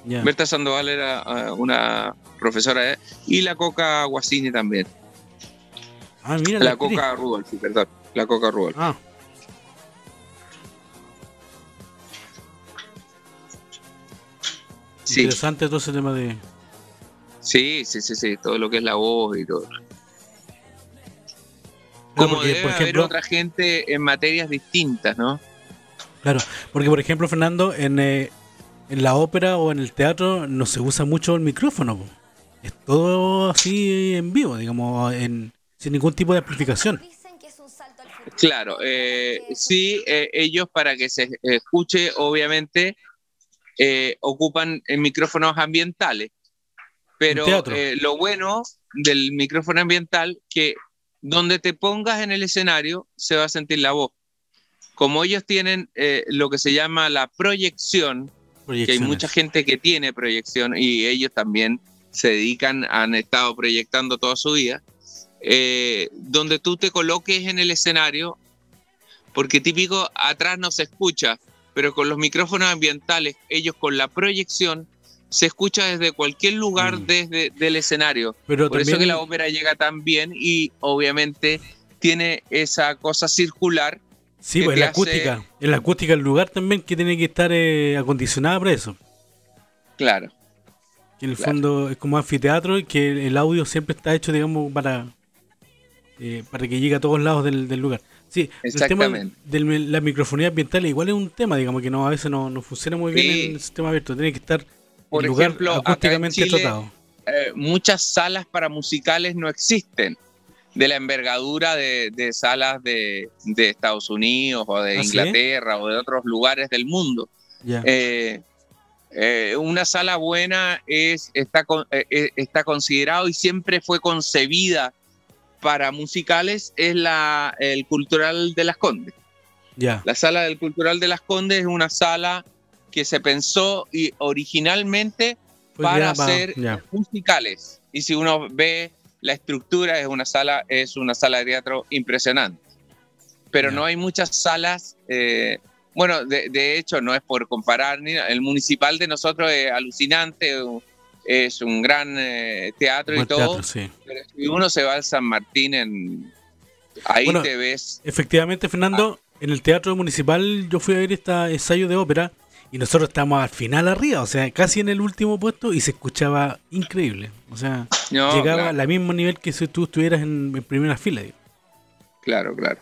Ya. Berta Sandoval era ah, una profesora eh, y la Coca Guasini también. Ah, mira, La actriz. Coca Rudolph, sí, perdón. La Coca Rudolph. Ah, Sí. interesante todo ese tema de. Sí, sí, sí, sí, todo lo que es la voz y todo. Como porque, debe por haber ejemplo, otra gente en materias distintas, ¿no? Claro, porque por ejemplo, Fernando, en, eh, en la ópera o en el teatro no se usa mucho el micrófono. po. Es todo así en vivo, digamos, en, sin ningún tipo de amplificación. Claro, eh, sí, eh, ellos para que se escuche, obviamente, eh, ocupan eh, micrófonos ambientales. Pero eh, lo bueno del micrófono ambiental que donde te pongas en el escenario se va a sentir la voz. Como ellos tienen eh, lo que se llama la proyección, que hay mucha gente que tiene proyección y ellos también se dedican, han estado proyectando toda su vida. eh, donde tú te coloques en el escenario, porque típico atrás no se escucha, pero con los micrófonos ambientales, ellos con la proyección, se escucha desde cualquier lugar Mm. desde del escenario. Pero Por eso que la ópera llega tan bien y obviamente tiene esa cosa circular. Sí, pues te la hace- acústica. En la acústica del lugar también que tiene que estar eh, acondicionada para eso. Claro, Que en el Claro. fondo es como anfiteatro y que el audio siempre está hecho, digamos, para eh, para que llegue a todos lados del, del lugar. Sí, el tema de la microfonía ambiental igual es un tema, digamos, que no a veces no, no funciona muy bien en el sistema abierto. Tiene que estar Por el lugar ejemplo, acá en acústicamente Chile, tratado. eh, muchas salas para musicales no existen de la envergadura de, de salas de, de Estados Unidos o de ¿Ah, sí? Inglaterra o de otros lugares del mundo. Eh, eh, una sala buena es, está, con- eh, está considerado y siempre fue concebida para musicales, es la, el Cultural de las Condes. ya. La sala del Cultural de las Condes es una sala que se pensó y originalmente Fue para hacer musicales. Y si uno ve la estructura, es una sala, es una sala de teatro impresionante. Pero no hay muchas salas. eh, bueno, de, de hecho, no es por comparar. el municipal de nosotros es alucinante, es un gran eh, teatro y todo. teatro, sí. Pero si uno se va al San Martín, en, ahí Bueno, te ves. Efectivamente, Fernando, en el teatro municipal yo fui a ver este ensayo de ópera y nosotros estábamos al final arriba, o sea, casi en el último puesto y se escuchaba increíble. O sea, No, llegaba claro. al mismo nivel que si tú estuvieras en, en primera fila. digo. Claro, claro.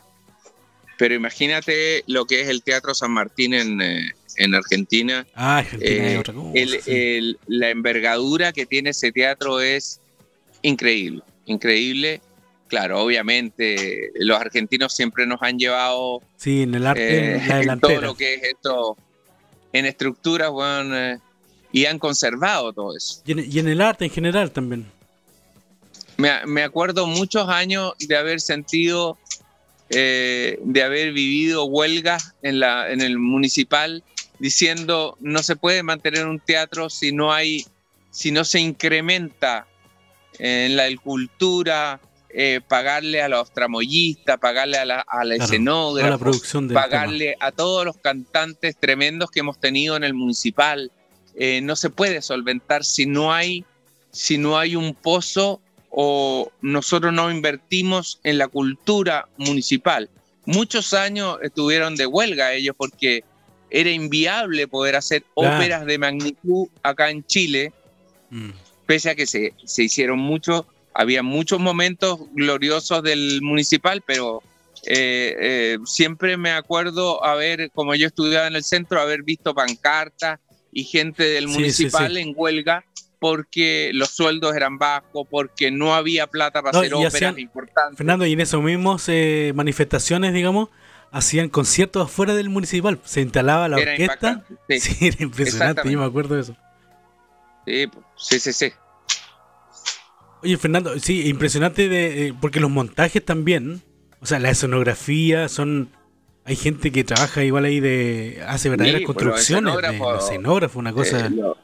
Pero imagínate lo que es el Teatro San Martín en, eh, en Argentina. Ah, Argentina Eh, otra cosa. el- sí. el- la envergadura que tiene ese teatro es increíble, increíble. Claro, obviamente los argentinos siempre nos han llevado sí, en el arte, eh, en la en todo lo que es esto, en estructuras, eh, y han conservado todo eso. Y, en, y en el arte en general también. Me, me acuerdo muchos años de haber sentido, eh, de haber vivido huelgas en, la, en el municipal diciendo no se puede mantener un teatro si no hay, si no se incrementa en la cultura, eh, pagarle a los tramoyistas, pagarle a la, a la Claro, escenógrafa, la producción pagarle a todos los cantantes tremendos que hemos tenido en el municipal. Eh, no se puede solventar si no hay, si no hay un pozo o nosotros no invertimos en la cultura municipal. Muchos años estuvieron de huelga ellos porque era inviable poder hacer Claro. óperas de magnitud acá en Chile, Mm. pese a que se, se hicieron muchos, había muchos momentos gloriosos del municipal, pero eh, eh, siempre me acuerdo haber, como yo estudiaba en el centro, haber visto pancartas y gente del Sí, municipal sí. en huelga porque los sueldos eran bajos, porque no había plata para No, hacer óperas hacían- importantes. Fernando, y en esos mismos eh, manifestaciones, digamos, hacían conciertos afuera del municipal. Se instalaba la Era orquesta. Sí, era impresionante, yo me acuerdo de eso. sí, pues, sí, sí, sí. Oye, Fernando, sí, impresionante de, eh, porque los montajes también, o sea, la escenografía son... Hay gente que trabaja igual ahí de... hace verdaderas Sí, pues, los construcciones. de- los escenógrafos, una cosa... Eh, lo-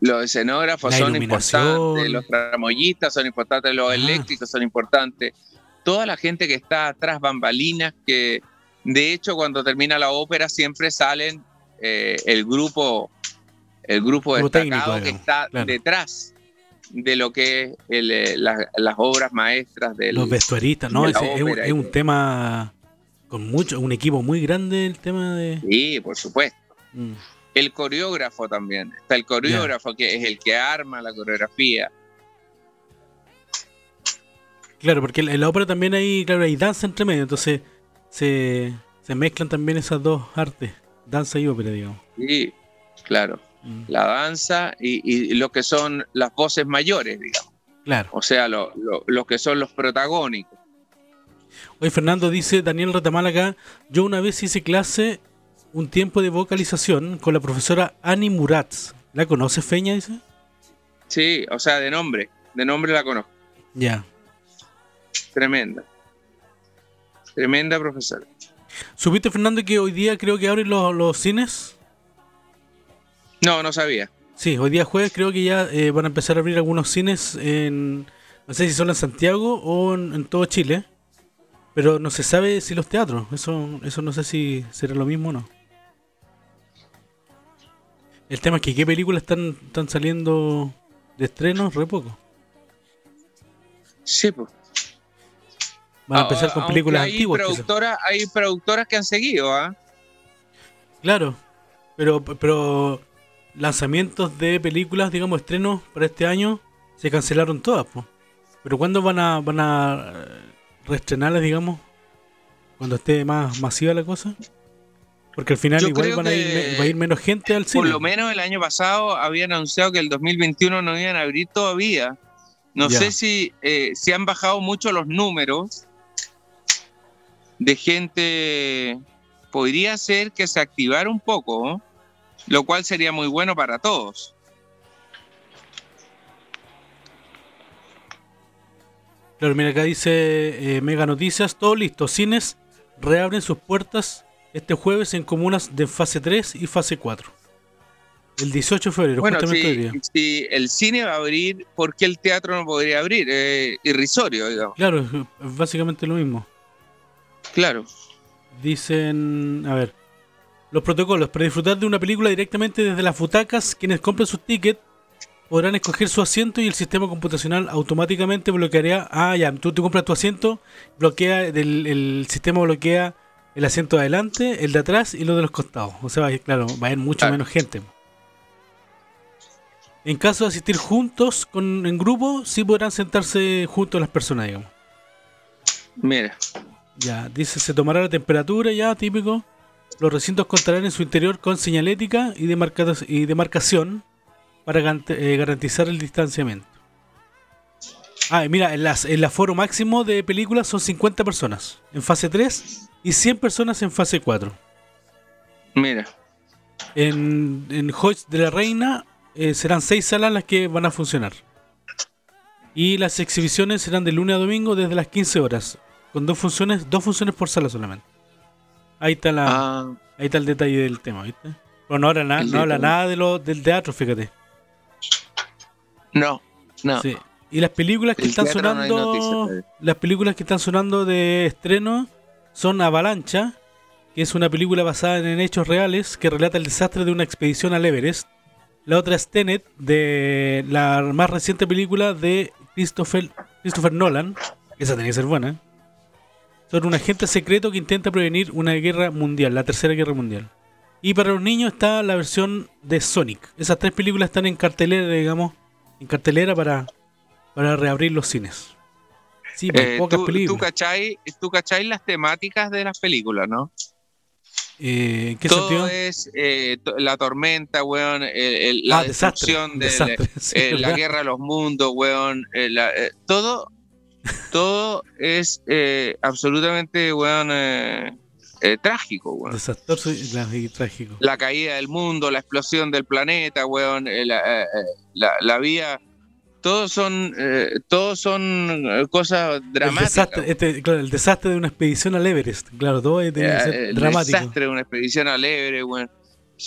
los escenógrafos son importantes, los tramoyistas son importantes, los Ah. eléctricos son importantes. Toda la gente que está atrás bambalinas, que de hecho cuando termina la ópera siempre salen eh, el grupo, el grupo Grupo destacado técnico, que digamos, está claro. detrás de lo que es el, eh, la- las obras maestras del los vestuaristas, ¿no? de es, un, es todo. tema con mucho, un equipo muy grande el tema de... Sí, por supuesto. Mm. El coreógrafo también. Está el coreógrafo que es el que arma la coreografía. Claro, porque en la ópera también hay, claro, hay danza entre medio, entonces se, se mezclan también esas dos artes, danza y ópera, digamos. Sí, claro. Mm, La danza y, y lo que son las voces mayores, digamos. Claro. O sea, lo, lo- lo que son los protagónicos. Hoy Fernando dice, Daniel Retamal acá, yo una vez hice clase un tiempo de vocalización con la profesora Ani Muratz. ¿La conoce Feña? Dice. Sí, o sea, de nombre. De nombre la conozco. Ya. Tremenda. Tremenda profesora. ¿Supiste Fernando que hoy día creo que abren los, los cines? No, no sabía. Sí, hoy día jueves creo que ya eh, van a empezar a abrir algunos cines en... No sé si solo en Santiago o en, en todo Chile. Pero no se sabe si los teatros. Eso, eso no sé si será lo mismo o no. El tema es que qué películas están, están saliendo de estreno, re poco. Sí, pues. Van a empezar con Aunque películas hay antiguas. Productoras, hay productoras que han seguido, ¿ah? Claro, pero, pero lanzamientos de películas, digamos, estrenos para este año se cancelaron todas. po. Pero ¿cuándo van a, van a eh, reestrenarlas, digamos? Cuando esté más masiva la cosa. Porque al final Yo igual van a ir, va a ir menos gente al Por cine. lo menos el año pasado habían anunciado que el 2021 no iban a abrir todavía. No sé si, eh, si han bajado mucho los números de gente. Podría ser que se activara un poco, ¿no? Lo cual sería muy bueno para todos. Claro, mira, acá dice eh, Mega Noticias, todo listo. Cines reabren sus puertas este jueves en comunas de fase 3 y fase 4. El 18 de febrero, Bueno, justamente si, día. si el cine va a abrir, ¿por qué el teatro no podría abrir? Eh, irrisorio, digamos. Claro, básicamente lo mismo. Claro. Dicen, a ver, los protocolos para disfrutar de una película directamente desde las butacas, quienes compren sus tickets podrán escoger su asiento y el sistema computacional automáticamente bloqueará. Ah, ya, tú te compras tu asiento, bloquea el sistema bloquea el asiento de adelante, el de atrás y lo de los costados. O sea, claro, va a haber mucho menos gente. En caso de asistir juntos con, en grupo, sí podrán sentarse juntos las personas, digamos. Mira. Ya, dice, se tomará la temperatura ya, típico. Los recintos contarán en su interior con señalética y, demarca- y demarcación para eh, garantizar el distanciamiento. Ah, mira, el, el aforo máximo de películas son 50 personas en fase 3 y 100 personas en fase 4. Mira. En, en Hoyts de la Reina eh, serán 6 salas las que van a funcionar. Y las exhibiciones serán de lunes a domingo desde las 15 horas, con dos funciones, dos funciones por sala solamente. Ahí está la, Ah, ahí está el detalle del tema, ¿viste? Pero no habla, nada no habla nada de lo, del teatro, fíjate. no, no. Sí. Y las películas que El están no sonando, noticias, las películas que están sonando de estreno son Avalancha, que es una película basada en hechos reales que relata el desastre de una expedición al Everest. La otra es Tenet, de la más reciente película de Christopher, Christopher Nolan. Esa tenía que ser buena. Sobre un agente secreto que intenta prevenir una guerra mundial, la tercera guerra mundial. Y para los niños está la versión de Sonic. Esas tres películas están en cartelera, digamos, en cartelera para, para reabrir los cines. Sí, pues, Eh, pocas tú, películas. tú cachai, tú cachai las temáticas de las películas, ¿no? Eh, ¿En qué Todo sentido? es eh, la tormenta, weón, el- el- la Ah, desastre, destrucción de desastre, sí, eh, la ¿verdad? guerra de los mundos, weón. eh, la- eh, todo, todo es eh, absolutamente, weón, eh, eh, trágico, weón. Desastroso y, trágico. La caída del mundo, la explosión del planeta, weón, eh, la, eh, eh, la, la vía. Todos son, todos son cosas El dramáticas. desastre, este, claro, el desastre de una expedición al Everest. Claro, todo Eh, ser el dramático. desastre de una expedición alegre, weón.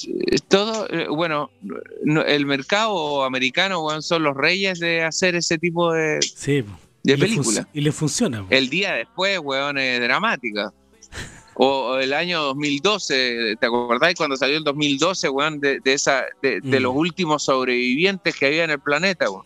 Eh, Todo, bueno, no- el mercado americano, weón, son los reyes de hacer ese tipo de, Sí. De y, le func- y le funciona. El día después, weón, es dramática. O, o el año 2012, ¿te acordás cuando salió el 2012, weón, de, de esa, de, de Mm. los últimos sobrevivientes que había en el planeta, weón?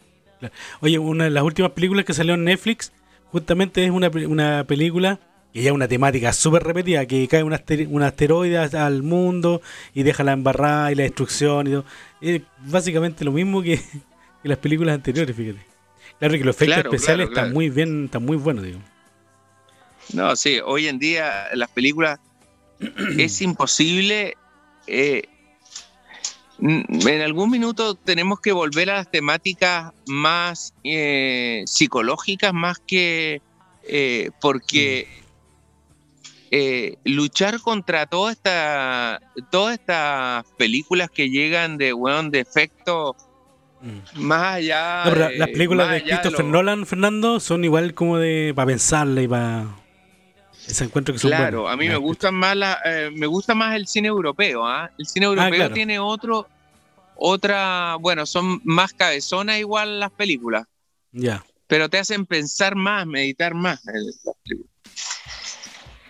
Oye, una de las últimas películas que salió en Netflix justamente es una, una película que ya es una temática súper repetida, que cae un, aster- un asteroide al mundo y deja la embarrada y la destrucción y todo. Es básicamente lo mismo que, que las películas anteriores, fíjate. Claro que los efectos Claro, especiales claro, están muy bien, están muy buenos, digo. No, sí, hoy en día las películas es imposible. eh, mm, en algún minuto tenemos que volver a las temáticas más eh, psicológicas, más que eh, porque eh, luchar contra toda esta, todas estas películas que llegan de weón de efecto Mm. más allá. No, pero eh, las películas de Christopher lo- Nolan, Fernando, son igual como de para pensarla y para ese encuentro que son Claro, buenos. a mí me gustan más la, eh, me gusta más el cine europeo, ¿ah? El cine europeo claro. tiene otro, otra, bueno, son más cabezonas igual las películas. Ya. pero te hacen pensar más, meditar más.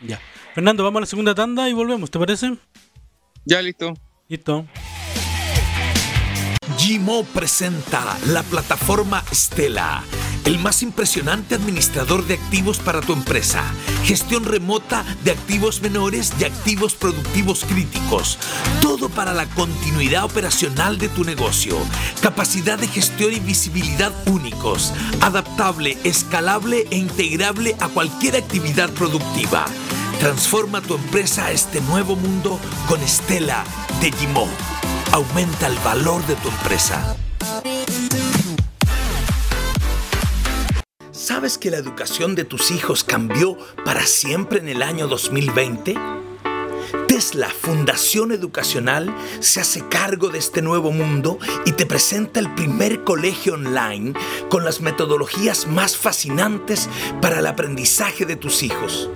Ya. Fernando, vamos a la segunda tanda y volvemos, ¿te parece? Ya, listo. Listo. Gmo presenta la plataforma Stella, el más impresionante administrador de activos para tu empresa. Gestión remota de activos menores y activos productivos críticos. Todo para la continuidad operacional de tu negocio. Capacidad de gestión y visibilidad únicos. Adaptable, escalable e integrable a cualquier actividad productiva. Transforma tu empresa a este nuevo mundo con Stella de Gmo aumenta el valor de tu empresa. ¿Sabes que la educación de tus hijos cambió para siempre en el año 2020? Tesla Fundación Educacional se hace cargo de este nuevo mundo y te presenta el primer colegio online con las metodologías más fascinantes para el aprendizaje de tus hijos.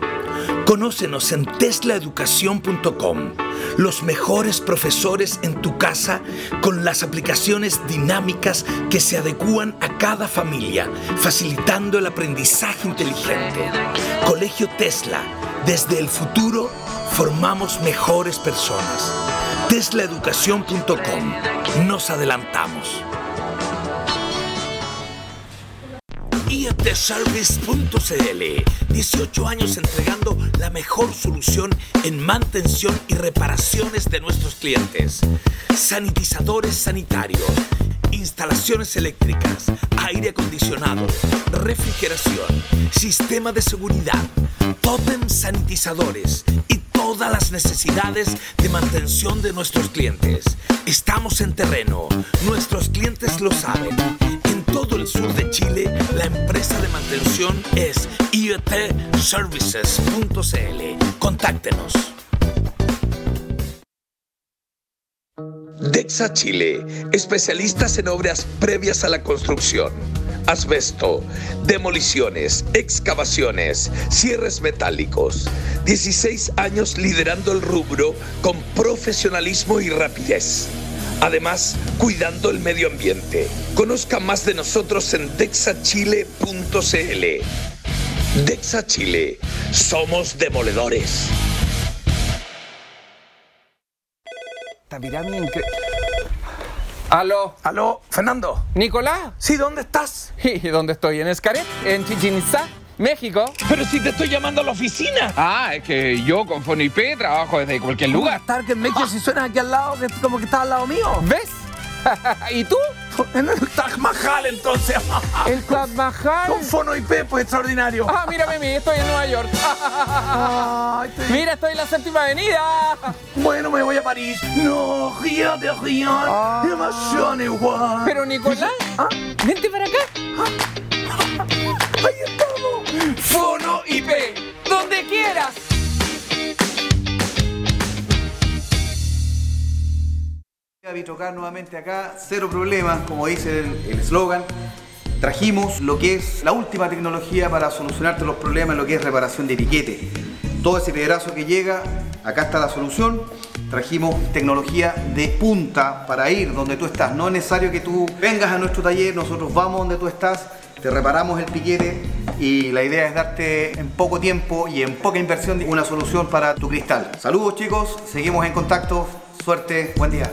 Conócenos en teslaeducación.com. Los mejores profesores en tu casa con las aplicaciones dinámicas que se adecúan a cada familia, facilitando el aprendizaje inteligente. Colegio Tesla. Desde el futuro formamos mejores personas. teslaeducación.com. Nos adelantamos. IETService.cl 18 años entregando la mejor solución en mantención y reparaciones de nuestros clientes. Sanitizadores sanitarios, instalaciones eléctricas, aire acondicionado, refrigeración, sistema de seguridad, totem sanitizadores y todas las necesidades de mantención de nuestros clientes. Estamos en terreno, nuestros clientes lo saben. En todo el sur de Chile, la empresa de mantención es iotservices.cl. Contáctenos. Dexa Chile, especialistas en obras previas a la construcción. Asbesto, demoliciones, excavaciones, cierres metálicos. 16 años liderando el rubro con profesionalismo y rapidez. Además, cuidando el medio ambiente. Conozca más de nosotros en dexachile.cl. Dexa Chile, somos demoledores. Aló, Aló, Fernando. Nicolás. Sí, ¿dónde estás? ¿Y dónde estoy? En Escaret, en Chichen Itzá, México. Pero si te estoy llamando a la oficina. Ah, es que yo con FONIP trabajo desde cualquier lugar. Target Maker si suena aquí al lado, que como que está al lado mío. ¿Ves? ¿Y tú? En el Taj Mahal, entonces. El Club Mahal. Con Fono IP, pues extraordinario. Ah, mírame a mí, estoy en Nueva York. Mira, estoy en la séptima avenida. Bueno, me voy a París. No, río de río. Ah. Emoción igual. Pero Nicolás, Ah. vente para acá. Ahí estamos. Fono IP, donde quieras. Vitrocar nuevamente acá, cero problemas, como dice el eslogan. Trajimos lo que es la última tecnología para solucionarte los problemas lo que es reparación de etiquete. Todo ese pedazo que llega, acá está la solución. Trajimos tecnología de punta para ir donde tú estás. No es necesario que tú vengas a nuestro taller, nosotros vamos donde tú estás, te reparamos el piquete y la idea es darte en poco tiempo y en poca inversión una solución para tu cristal. Saludos chicos, seguimos en contacto, suerte, buen día.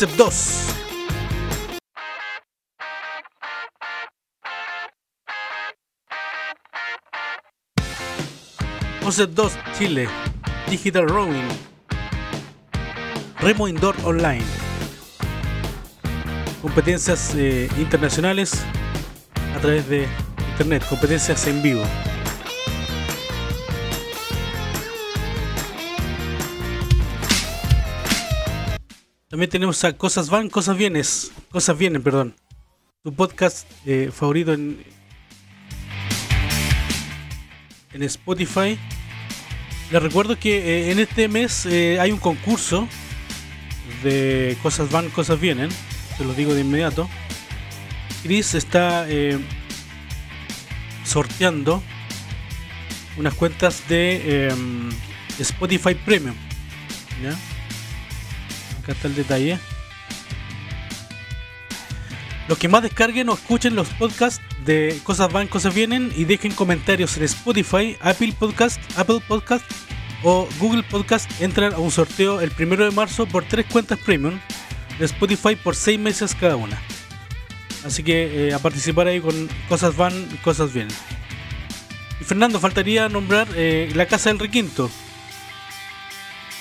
Concept 2. Concept 2 Chile. Digital Roaming. Remo Indoor Online. Competencias eh, internacionales a través de internet. Competencias en vivo. También tenemos a Cosas Van, Cosas Vienes. Cosas Vienen, perdón. Tu podcast eh, favorito en, en Spotify. Les recuerdo que eh, en este mes eh, hay un concurso de Cosas Van, Cosas Vienen. Se los digo de inmediato. Chris está sorteando unas cuentas de em, Spotify Premium. Acá está el detalle. Los que más descarguen o escuchen los podcasts de Cosas Van, Cosas Vienen y dejen comentarios en Spotify, Apple Podcast, Apple Podcast o Google Podcast entran a un sorteo el primero de marzo por tres cuentas premium de Spotify por seis meses cada una. Así que eh, a participar ahí con Cosas Van, Cosas Vienen. Y Fernando, faltaría nombrar eh, la Casa del Requinto.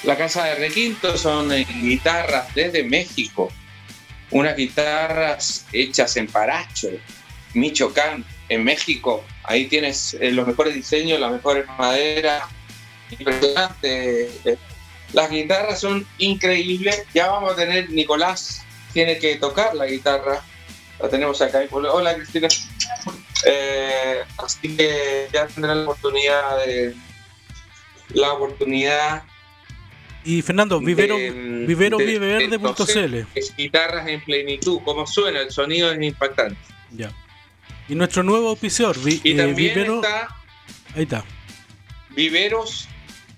La casa de Requinto son eh, guitarras desde México, unas guitarras hechas en Paracho, Michoacán, en México. Ahí tienes eh, los mejores diseños, las mejores maderas, impresionante. Las guitarras son increíbles. Ya vamos a tener, Nicolás tiene que tocar la guitarra. La tenemos acá. Hola Cristina. Eh, así que ya tendrán la oportunidad de la oportunidad Y Fernando, vivero, de, vivero de- viveverde.cl. de es guitarras en plenitud, como suena, el sonido es impactante. Ya. Y nuestro nuevo auspiciador, vi- Y eh, también Vivero. está Ahí está. Viveros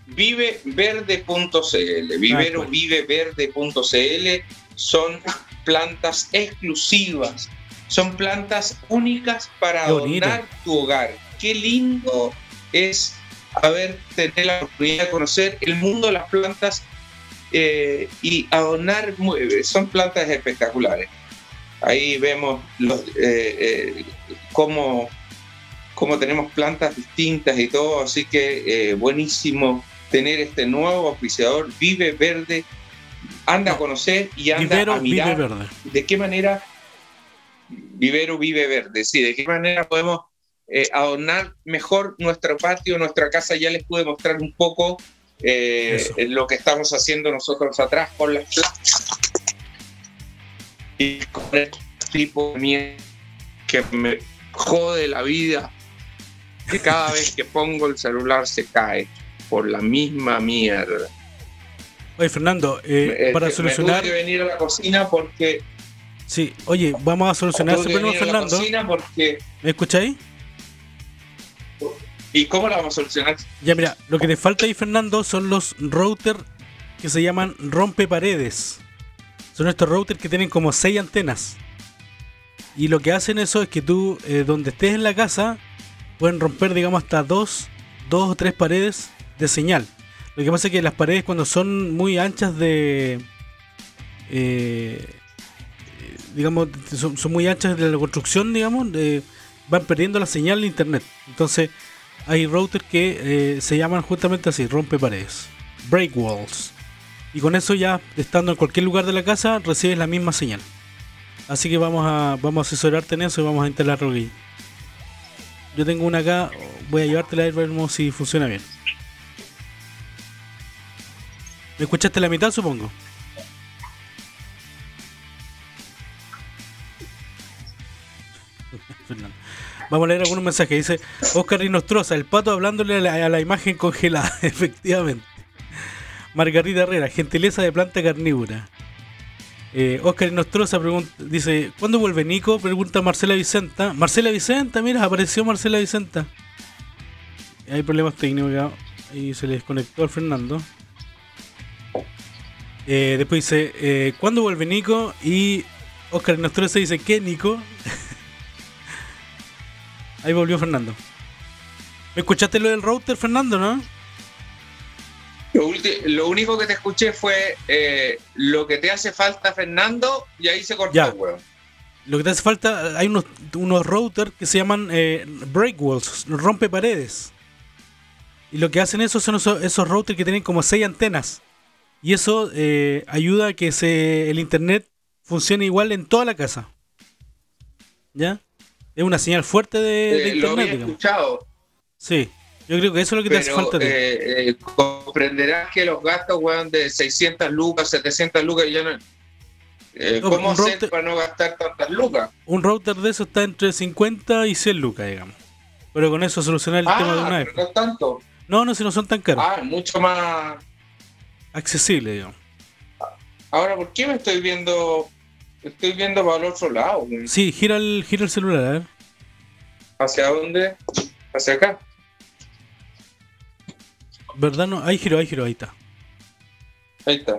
viveverde.cl. Vivero bueno. viveverde.cl son plantas exclusivas, son plantas únicas para adornar tu hogar. Qué lindo es haber tener la oportunidad de conocer el mundo de las plantas eh, y adornar muebles. Son plantas espectaculares. Ahí vemos los, eh, eh, cómo, cómo tenemos plantas distintas y todo, así que eh, buenísimo tener este nuevo auspiciador, Vive Verde. Anda a conocer y anda Vivero a mirar Vive Verde. de qué manera Vivero vive verde, sí, de qué manera podemos eh, adornar mejor nuestro patio, nuestra casa. Ya les pude mostrar un poco eh, lo que estamos haciendo nosotros atrás con las plantas y con el tipo de miedo que me jode la vida, que cada vez que pongo el celular se cae por la misma mierda. Oye, Fernando, eh, para me solucionar. tuve que venir a la cocina porque Sí, oye, vamos a solucionar ese problema, a la Fernando. cocina porque ¿Me escucháis? ¿Y cómo la vamos a solucionar? Ya, mira, lo que te falta ahí, Fernando, son los routers que se llaman rompeparedes. Son estos routers que tienen como seis antenas. Y lo que hacen eso es que tú, eh, donde estés en la casa, pueden romper, digamos, hasta dos, dos o tres paredes de señal. Lo que pasa es que las paredes cuando son muy anchas de... eh, digamos, son, son muy anchas de la construcción, digamos, eh, van perdiendo la señal de internet. Entonces, hay routers que eh, se llaman justamente así, rompe paredes, break walls. Y con eso ya, estando en cualquier lugar de la casa, recibes la misma señal. Así que vamos a, vamos a asesorarte en eso y vamos a instalarlo aquí. Yo tengo una acá, voy a llevártela y veremos si funciona bien. ¿Me escuchaste la mitad, supongo? Fernando. Vamos a leer algunos mensajes. Dice Oscar Rinostroza, el pato hablándole a la, imagen congelada. Efectivamente. Margarita Herrera, gentileza de planta carnívora. Eh, Oscar Rinostroza pregunta, dice, ¿cuándo vuelve Nico? Pregunta Marcela Vicenta. Marcela Vicenta, mira, apareció Marcela Vicenta. Hay problemas técnicos ya. Ahí se le desconectó al Fernando. Eh, después dice, eh, ¿cuándo vuelve Nico? Y Oscar Rinostroza dice, ¿qué Nico? Ahí volvió Fernando. ¿Me escuchaste lo del router, Fernando, no? Lo, único que te escuché fue eh, lo que te hace falta, Fernando, y ahí se cortó, Ya. weón. Lo que te hace falta, hay unos, unos routers que se llaman eh, break walls, rompe paredes. Y lo que hacen eso son esos, esos routers que tienen como seis antenas. Y eso eh, ayuda a que se, el internet funcione igual en toda la casa. ¿Ya? Es una señal fuerte de, de Eh, lo internet, había digamos. escuchado, Sí, yo creo que eso es lo que te hace pero falta. eh, eh, comprenderás que los gastos, weón, de 600 lucas, 700 lucas, ya no, Eh, No, ¿Cómo hacer router- para no gastar tantas lucas? Un router de eso está entre 50 y 100 lucas, digamos. Pero con eso solucionar el tema de Ah, una pero vez. no tanto. No, no, si no son tan caros. Ah, mucho más. Accesibles, digamos. Ahora, ¿por qué me estoy viendo? Estoy viendo para el otro lado. güey. Sí, gira el, gira el celular, a ver. ¿Hacia dónde? ¿Hacia acá? ¿Verdad? No, ahí giro, ahí giro, ahí está. Ahí está.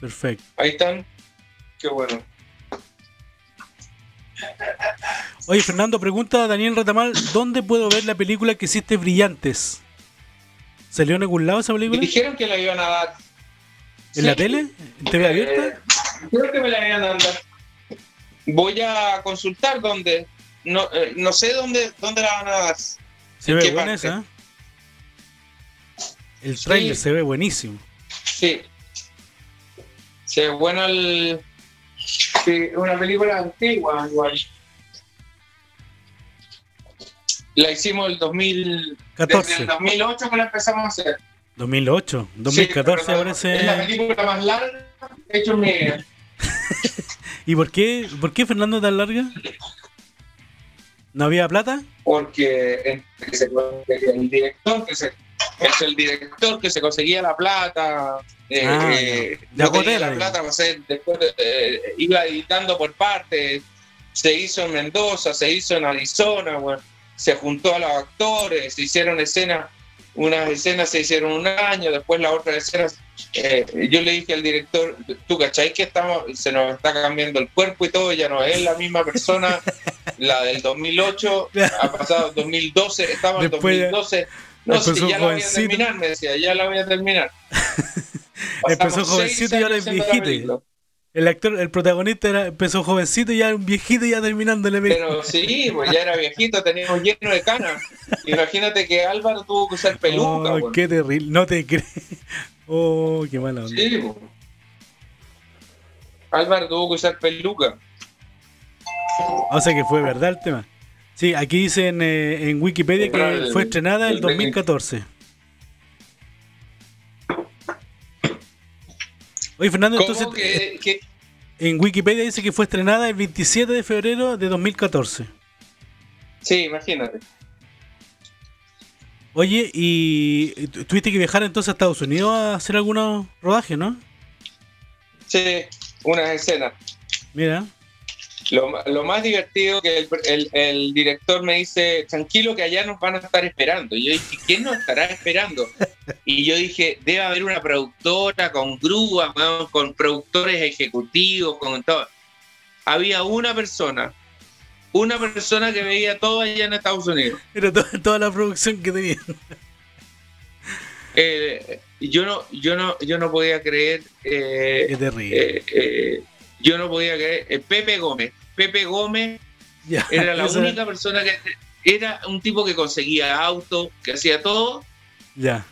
Perfecto. Ahí están. Qué bueno. Oye, Fernando, pregunta a Daniel Ratamal, ¿dónde puedo ver la película que hiciste brillantes? ¿Salió en algún lado esa película? Dijeron que la iban a dar. ¿En la tele? ¿En TV abierta? Eh, creo que me la iban a dar. Voy a consultar dónde. No, eh, no sé dónde, dónde la van a dar. Se ¿en ve buena parte? esa. ¿eh? El trailer Sí. se ve buenísimo. Sí. Sí, es bueno el. Sí, una película antigua, igual. La hicimos el 2000. 14. Desde el 2008 que la empezamos a hacer. 2008, 2014 Sí, pero aparece. Es la película más larga hecho en mi vida. ¿Y por qué, por qué Fernando tan larga? ¿No había plata? porque se- el director que se es el director que se conseguía la plata eh, Ah, eh, no De tenía Agotera, la plata para hacer después eh, iba editando por partes se hizo en Mendoza se hizo en Arizona bueno, se juntó a los actores se hicieron escenas unas escenas se hicieron un año después las otras escenas eh, yo le dije al director tú cachai que estamos se nos está cambiando el cuerpo y todo ya no es la misma persona la del 2008 ha pasado el 2012 estaba en Después ya- 2012 no empezó si ya la voy a terminar me decía ya la voy a terminar Empezó jovencito y ahora es viejito. El actor, el protagonista era, empezó jovencito y ya era un viejito y ya terminando la película. pero sí pues ya era viejito teníamos lleno de canas imagínate que Álvaro tuvo que usar peluca Oh, weón. qué terrible, no te crees. Oh, qué mala onda. Sí, po. Álvaro tuvo que usar peluca. O sea que fue verdad el tema. Sí, aquí dice en, eh, en Wikipedia que fue estrenada en el el- 2014. Oye, Fernando, entonces ¿Cómo que, que- en Wikipedia dice que fue estrenada el 27 de febrero de 2014. Sí, imagínate. Oye, y tu- tuviste que viajar entonces a Estados Unidos a hacer algunos rodajes, ¿no? Sí, una escena. Mira, Lo, lo más divertido que el, el- el director me dice, tranquilo que allá nos van a estar esperando. Y yo dije, ¿quién nos estará esperando? Y yo dije, debe haber una productora con grúa, con productores ejecutivos, con todo. Había una persona, una persona que veía todo allá en Estados Unidos. era to- toda la producción que tenía. Eh, yo no, yo no, yo no podía creer. eh, Qué terrible. eh, eh, yo no podía creer. eh, Pepe Gómez. Pepe Gómez era la única persona que era un tipo que conseguía autos, que hacía todo, Ya.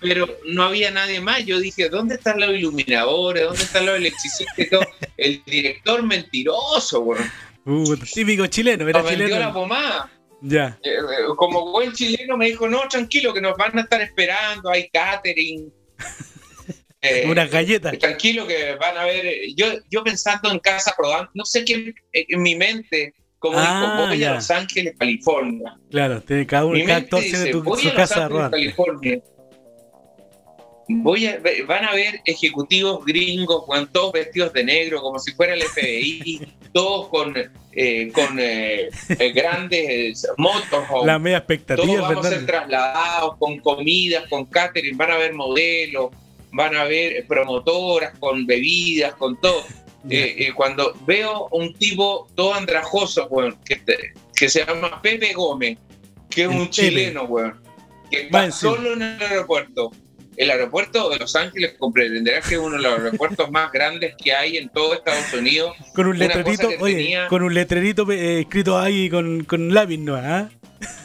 pero no había nadie más. Yo dije, ¿dónde están los iluminadores? ¿Dónde están los electricistas? El director mentiroso, weón. Uh, típico chileno, era Nos vendió la chileno. pomada. Ya. Eh, eh, Como buen chileno me dijo, no, tranquilo, que nos van a estar esperando, hay catering. Eh, Unas galletas. tranquilo que van a ver. eh, Yo, yo pensando en Casa Rodante, no sé qué en mi mente, como Ah, dijo, voy ya. a Los Ángeles, California. Claro, tiene cada uno, cada tiene tu- voy su a Los casa Ángeles. California. Voy a, van a ver ejecutivos gringos, todos vestidos de negro, como si fuera el FBI, todos con, eh, con eh, eh, grandes motos. La media Todos expectativa, vamos a ser trasladados con comidas, con catering, van a ver modelos, van a ver promotoras con bebidas, con todo. Eh, eh, cuando veo un tipo todo andrajoso, weón, que, que se llama Pepe Gómez, que es El un Pepe. chileno, weón, que Va está encima. solo en el aeropuerto. El aeropuerto de Los Ángeles comprenderás que es uno de los aeropuertos más grandes que hay en todo Estados Unidos. Con un letrerito, oye, tenía- con un letrerito eh, escrito ahí con, con lápiz, ¿no?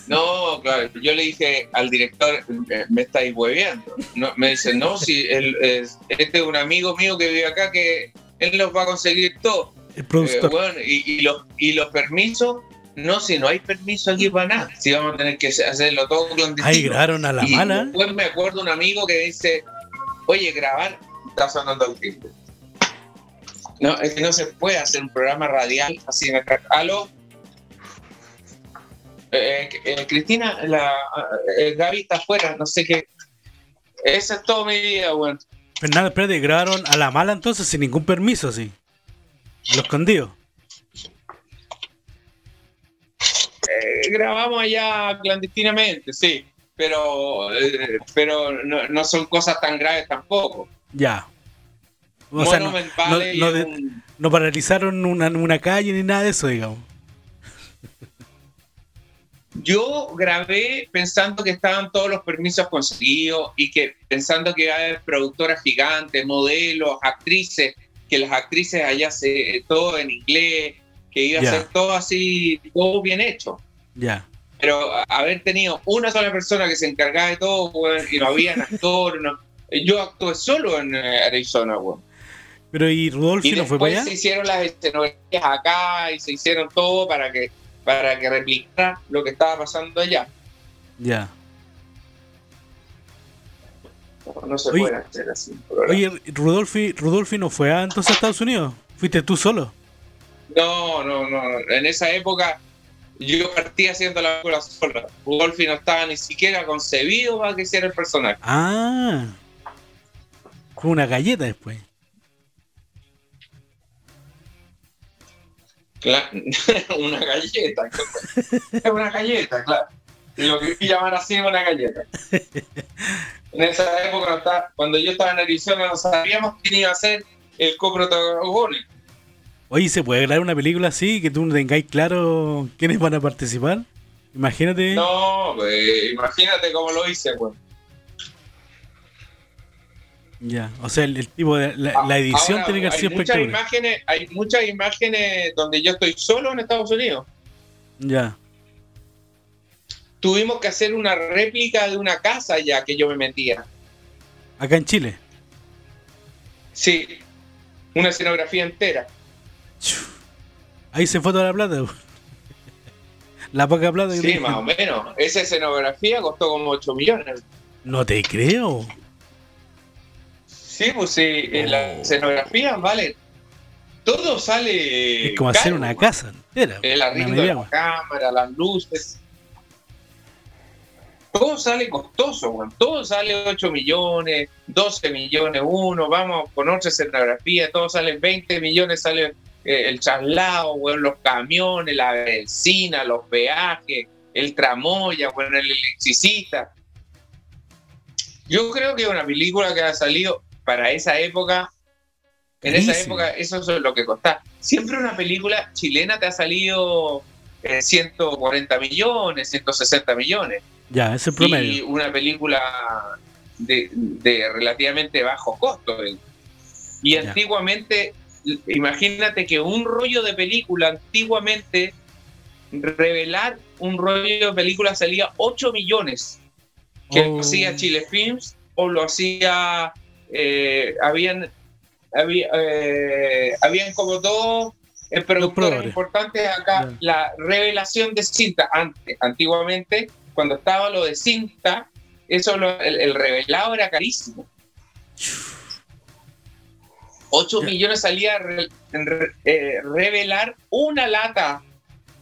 No, claro, yo le dije al director, me estáis hueveando. No, me dice, no, si él, es- este es un amigo mío que vive acá que él nos va a conseguir todo. El productor. Eh, bueno, y, y los, y los permisos No, si no hay permiso aquí para nada. Si vamos a tener que hacerlo todo clandestino. Ahí grabaron a la Y mala. Después me acuerdo un amigo que dice, oye, grabar, está sonando el. No, es que no se puede hacer un programa radial así en acá. ¿Aló? Eh, eh, Cristina, la, eh, Gaby está afuera, no sé qué. Esa es todo mi vida, weón. Fernando, espérate, grabaron a la mala entonces sin ningún permiso, sí. A lo escondido. Eh, grabamos allá clandestinamente, sí. Pero, eh, pero no, no son cosas tan graves tampoco. Ya. O sea, no, un- no paralizaron una, una calle ni nada de eso, digamos. Yo grabé pensando que estaban todos los permisos conseguidos y que pensando que iba a haber productoras gigantes, modelos, actrices, que las actrices allá se todo en inglés, que iba a ser todo así, todo bien hecho. Ya. Pero a- haber tenido una sola persona que se encargaba de todo, y no había actor, no. Yo actué solo en eh, Arizona, weón. Pero ¿y Rudolfi no fue para allá? se hicieron las escenografías acá y se hicieron todo para que para que replicara lo que estaba pasando allá. Ya. No, no se Oye, puede hacer así. programa. Oye, Rudolfi, Rudolfi no fue a, entonces a Estados Unidos. Fuiste tú solo. No, no, no. En esa época yo partí haciendo la película sola. Rudolfi no estaba ni siquiera concebido para que hiciera el personaje. Ah. Fue una galleta después. Cla- una galleta. Es una galleta, claro. Lo que llamar así es una galleta. En esa época, cuando yo estaba en Arizona, no sabíamos quién iba a ser el coprotagónico. Oye, ¿se puede grabar una película así? Que tú no tengáis claro quiénes van a participar. Imagínate. No, pues, imagínate cómo lo hice, pues. Ya. O sea, el, el tipo de. La, la edición Ahora, tiene que hay ser muchas imágenes, hay muchas imágenes donde yo estoy solo en Estados Unidos. Ya. Tuvimos que hacer una réplica de una casa ya que yo me metía. Acá en Chile. Sí, una escenografía entera. Ahí se fue toda la plata. La poca plata que Sí, más o menos. Esa escenografía costó como 8 millones. No te creo. Sí, pues sí, en la Oh. escenografía vale. Todo sale. Es como hacer una casa entera. El arreglo de la cámara, las luces. Todo sale costoso, weón. Todo sale 8 millones, 12 millones uno, vamos con otra escenografía, todo sale 20 millones, sale eh, el traslado, weón, los camiones, la benzina, los peajes, el tramoya, weón, el electricista. Yo creo que es una película que ha salido para esa época. En esa época, eso es lo que costaba. Siempre una película chilena te ha salido eh, 140 millones, 160 millones. Ya, ese es el Y promedio. una película de, de relativamente bajo costo. eh. Y Ya. antiguamente, imagínate que un rollo de película, antiguamente, revelar un rollo de película salía 8 millones. Que Oh. lo hacía Chile Films o lo hacía. Eh, habían, había, eh, habían como dos eh, productores importantes acá. La revelación de cinta, antes, antiguamente, cuando estaba lo de cinta, eso lo- el, el revelado era carísimo. 8 Ya. millones salía re- re- eh, revelar una lata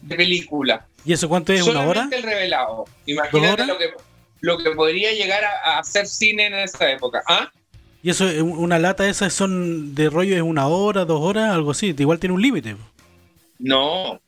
de película. ¿Y eso cuánto es? ¿Una hora? El revelado. Imagínate lo que, lo que podría llegar a, a hacer cine en esa época. ¿Ah? ¿Y eso, es un- una lata esas son de rollo es una hora, dos horas, algo así? Igual tiene un límite. No.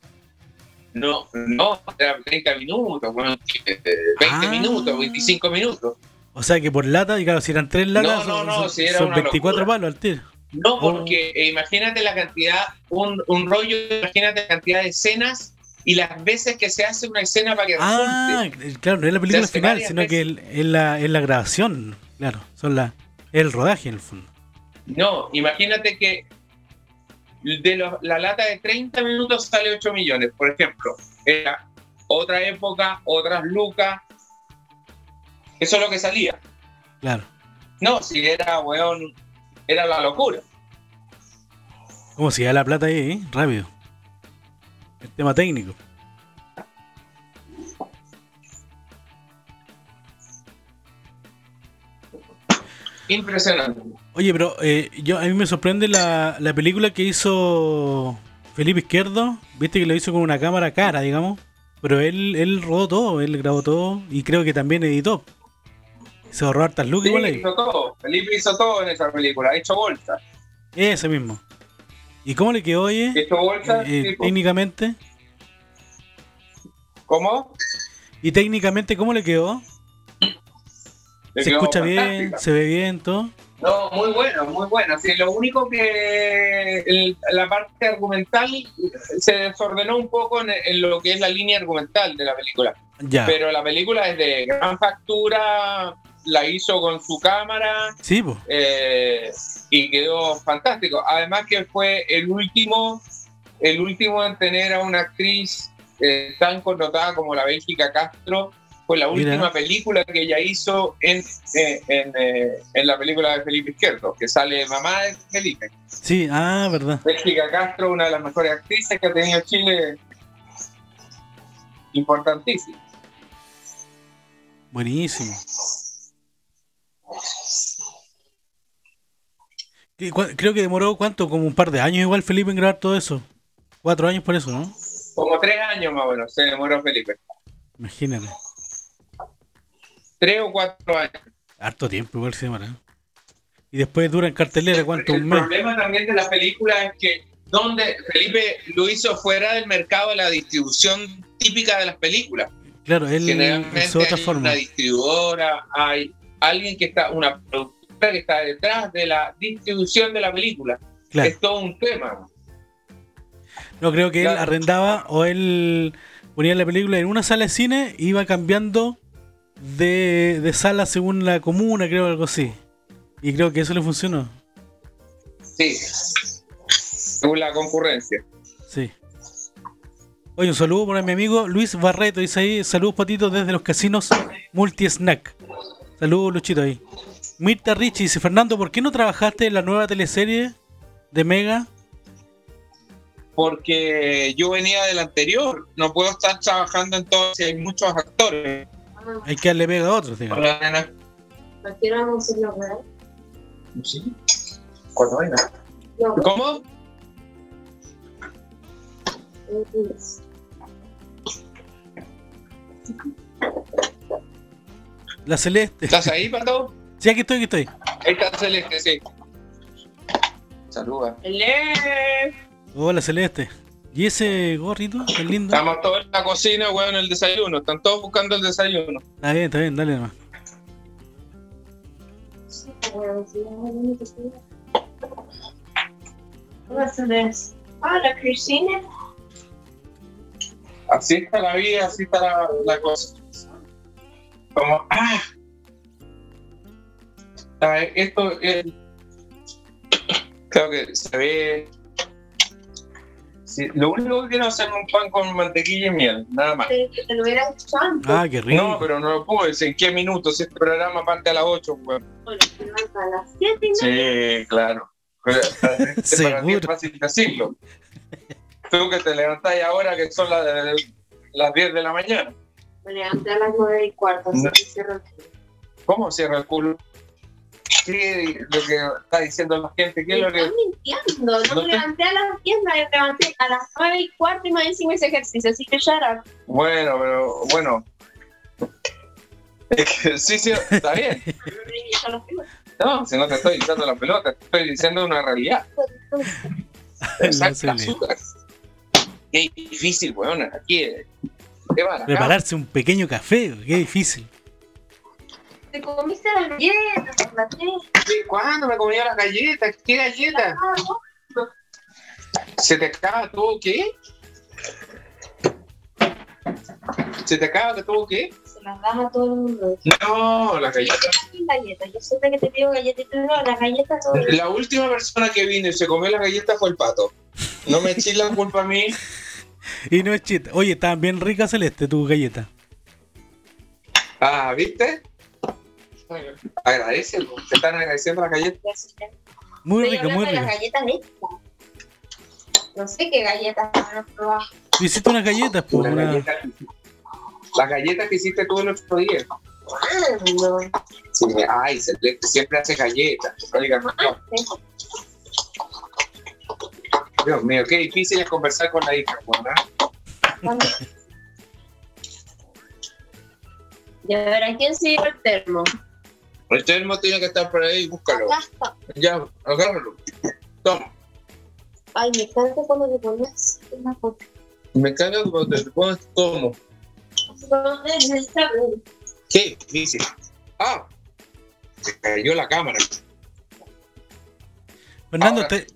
No, no, eran 30 minutos, bueno, eh, 20 Ah. minutos, 25 minutos. O sea que por lata, claro, si eran tres latas, No, no, son, no, si era son una 24 locura. palos al tiro. No, Oh. porque eh, imagínate la cantidad, un, un rollo, imagínate la cantidad de escenas y las veces que se hace una escena para que Ah, resulte. claro, no es la película final, sino que es la, la grabación. Claro, son la, es el rodaje en el fondo. No, imagínate que de los- la lata de 30 minutos sale 8 millones, por ejemplo. Era otra época, otras lucas. Eso es lo que salía. Claro. No, si era, weón, era la locura. ¿Cómo se da la plata ahí, eh? Rápido. El tema técnico. Impresionante. Oye, pero eh, yo, a mí me sorprende la, la película que hizo Felipe Izquierdo. Viste que lo hizo con una cámara cara, digamos. Pero él, él rodó todo, él grabó todo y creo que también editó. Se ahorró hartas lucas Sí, igual ahí. hizo todo. Felipe hizo todo en esa película. Ha hecho bolsa. Ese mismo. ¿Y cómo le quedó, oye? Hecho bolsa. Eh, sí, pues. técnicamente. ¿Cómo? ¿Y técnicamente cómo le quedó? ¿Se escucha bien? ¿Se ve bien todo? No, muy buena, muy buena. Sí, lo único que el- la parte argumental se desordenó un poco en, en lo que es la línea argumental de la película. Ya. Pero la película es de gran factura, la hizo con su cámara Sí, eh, y quedó fantástico. Además que fue el último, el último en tener a una actriz eh, tan connotada como la Bélgica Castro. Fue la Mira. última película que ella hizo en, eh, en, eh, en la película de Felipe Izquierdo, que sale mamá de Felipe. Sí, ah, verdad. Bélgica Castro, una de las mejores actrices que ha tenido Chile. Importantísimo. Buenísimo. Creo que demoró cuánto, como un par de años igual Felipe en grabar todo eso. Cuatro años por eso, ¿no? Como tres años más o menos se demoró Felipe. Imagínate. Tres o cuatro años. Harto tiempo igual se demora. Y después dura en cartelera, ¿cuánto? El Un mes. problema también de la película es que donde Felipe lo hizo fuera del mercado la distribución típica de las películas. Claro, él hizo otra hay forma. una distribuidora, hay alguien que está, una productora que está detrás de la distribución de la película. Claro. Es todo un tema. No, creo que él arrendaba o él ponía la película en una sala de cine e iba cambiando de, de sala según la comuna, creo, algo así. Y creo que eso le funcionó. Sí. Según la concurrencia. Sí. Oye, un saludo para mi amigo Luis Barreto. Dice ahí, saludos patitos desde los casinos Multi Snack. Saludos, Luchito ahí. Mirta Richie dice, Fernando, ¿por qué no trabajaste en la nueva teleserie de Mega? Porque yo venía del anterior. No puedo estar trabajando en todo si hay muchos actores. Hay que darle Mega a otros, digamos. Hola, nena. ¿A qué vamos a hacer la verdad? Sí. ¿Cuándo venga? No, ¿Cómo? La Celeste. ¿Estás ahí, Pato? Sí, aquí estoy, aquí estoy. Ahí está Celeste, sí. Saluda. Hola, Celeste. ¿Y ese gorrito? Tan lindo. Estamos todos en la cocina, weón, en el desayuno. Están todos buscando el desayuno. Está bien, está bien, dale nomás. Cristina. Así está la vida, así está la, la cosa. Como, ah. Ah, Esto es. Creo que se ve. Sí, lo único que quiero es hacer un pan con mantequilla y miel, nada más. Te, te lo hubiera dicho antes. Ah, qué rico. No, pero no lo puedo decir en qué minutos. Si este programa parte a las 8, weón. Bueno, te levantas a las 7 y media. Sí, claro. Pero, para ti es Seguro. fácil decirlo. Tú que te levantás ahora que son las, las 10 de la mañana. Me levanté a las 9 y cuarto, así No. que cierro el teléfono. ¿Cómo cierra el culo? ¿Qué lo que está diciendo la gente? ¿Qué es lo Me que.? están mintiendo. No No me te- levanté a las 10, me levanté a las 9 y cuarto y más encima hice ejercicio. Así que ya era. Bueno, pero bueno. Sí, está bien. No, si no te estoy echando la pelota, te estoy diciendo una realidad. Exacto. Qué difícil, weón. Aquí. eh. Prepararse un pequeño café, qué difícil. Te comiste las galletas, ¿Cuándo me comía las galletas? ¿Qué galletas? ¿Se te acaba todo qué? ¿Se te acaba todo qué? Se las das a todo el mundo. No, las galletas. Galletas. Yo siempre que te pido tú no, las galletas son. La última persona que vino y se comió las galletas fue el pato. No me eches la culpa a mí. Y no es chiste. Oye, estaban bien ricas, Celeste, tus galletas. Ah, ¿viste? Agradece, te están agradeciendo las galletas. Muy Estoy rica, muy de las galletas estas. No sé qué galletas van a probar. Hiciste unas galletas, pues, Las una... galletas, las galletas que hiciste tú el otro día. Ay, Celeste siempre hace galletas. No digas más. Sí. Dios mío, qué difícil es conversar con la hija, ¿verdad? Y a ver, ¿a quién lleva el termo? El termo tiene que estar por ahí, búscalo. Acá está. Ya, agárralo. Toma. Ay, me encanta cuando le pones una foto. Me caga cuando te pones como. Qué difícil. Ah, se cayó la cámara. Fernando, te-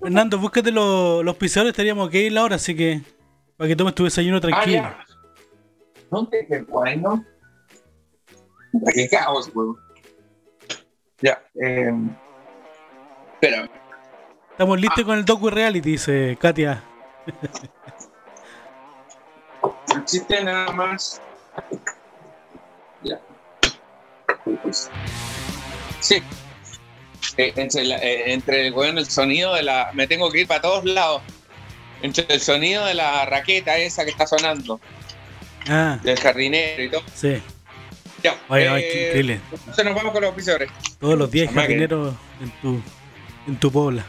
Fernando, búscate los, los pisadores, estaríamos que ir ahora, así que para que tomes tu desayuno Ah, tranquilo. ya. ¿Dónde qué bueno? Qué caos, weón. Ya, eh. Estamos listos con el docu reality, dice Katia. Existe nada más. Ya. Sí. Eh, entre, la- eh, entre el, bueno, el sonido de la. Me tengo que ir para todos lados. Entre el sonido de la raqueta esa que está sonando, Ah, del jardinero y todo. sí. Ya. Oye, eh, qué increíble. Entonces nos vamos con los oficiadores. Todos los días jardineros en tu, en tu pobla.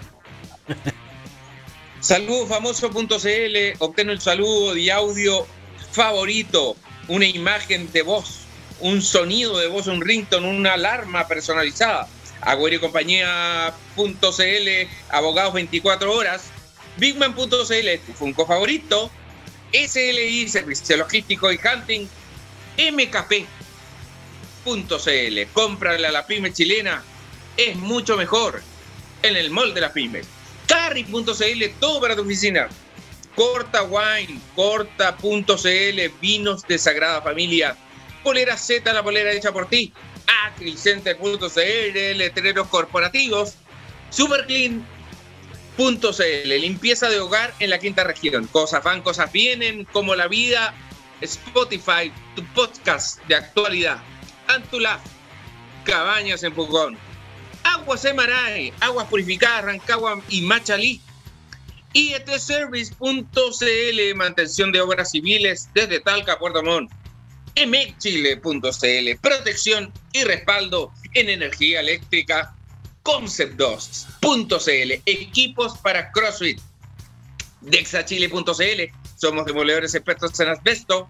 Saludfamoso.cl, obtén el saludo de audio favorito, una imagen de voz, un sonido de voz, un ringtone, una alarma personalizada. Agüero y compañía.cl, abogados 24 horas. Bigman.cl, tu Funko favorito. SLI, servicio logístico y hunting. MKP.cl, cómprale a la pyme chilena, es mucho mejor en el mall de las pymes. Carry.cl, todo para tu oficina. Corta Wine, corta.cl, vinos de Sagrada Familia. Polera Z, la polera hecha por ti. Acrilcenter.cl, letreros corporativos. Superclean.cl, limpieza de hogar en la quinta región. Cosas van, cosas vienen, como la vida. Spotify, tu podcast de actualidad. Antula, Cabañas en Pucón. Aguas Emaray, Aguas Purificadas, Rancagua y Machalí. IETService.cl, mantención de obras civiles desde Talca Puerto Montt. emecchile.cl, protección y respaldo en energía eléctrica. Concept2.cl, equipos para CrossFit. Dexachile.cl, somos demoledores expertos en asbesto.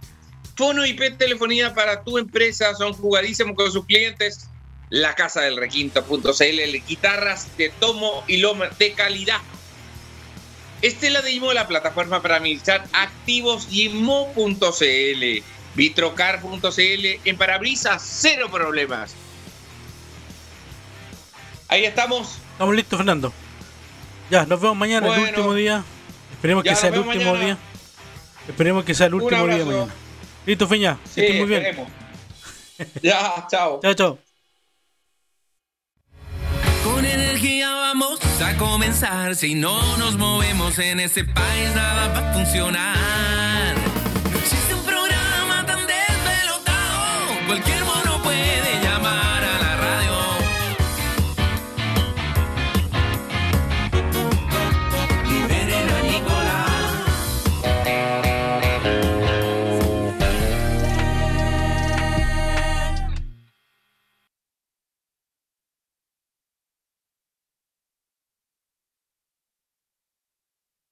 Fono IP telefonía para tu empresa, son jugadísimos con sus clientes. La casa del requinto.cl, guitarras de tomo y loma de calidad. Estela de Imo, la plataforma para administrar activos Imo.cl, Vitrocar.cl, en parabrisas, cero problemas. Ahí estamos. Estamos listos, Fernando. Ya, nos vemos mañana, el último día. Esperemos que sea el último mañana. día. Esperemos que sea el último día mañana. Listo, Feña. Sí, Que muy bien. esperemos. Ya, chao. Chao, chao. Con energía vamos a comenzar. Si no nos movemos en este país, nada va a funcionar. No existe un programa tan desvelotado. Cualquier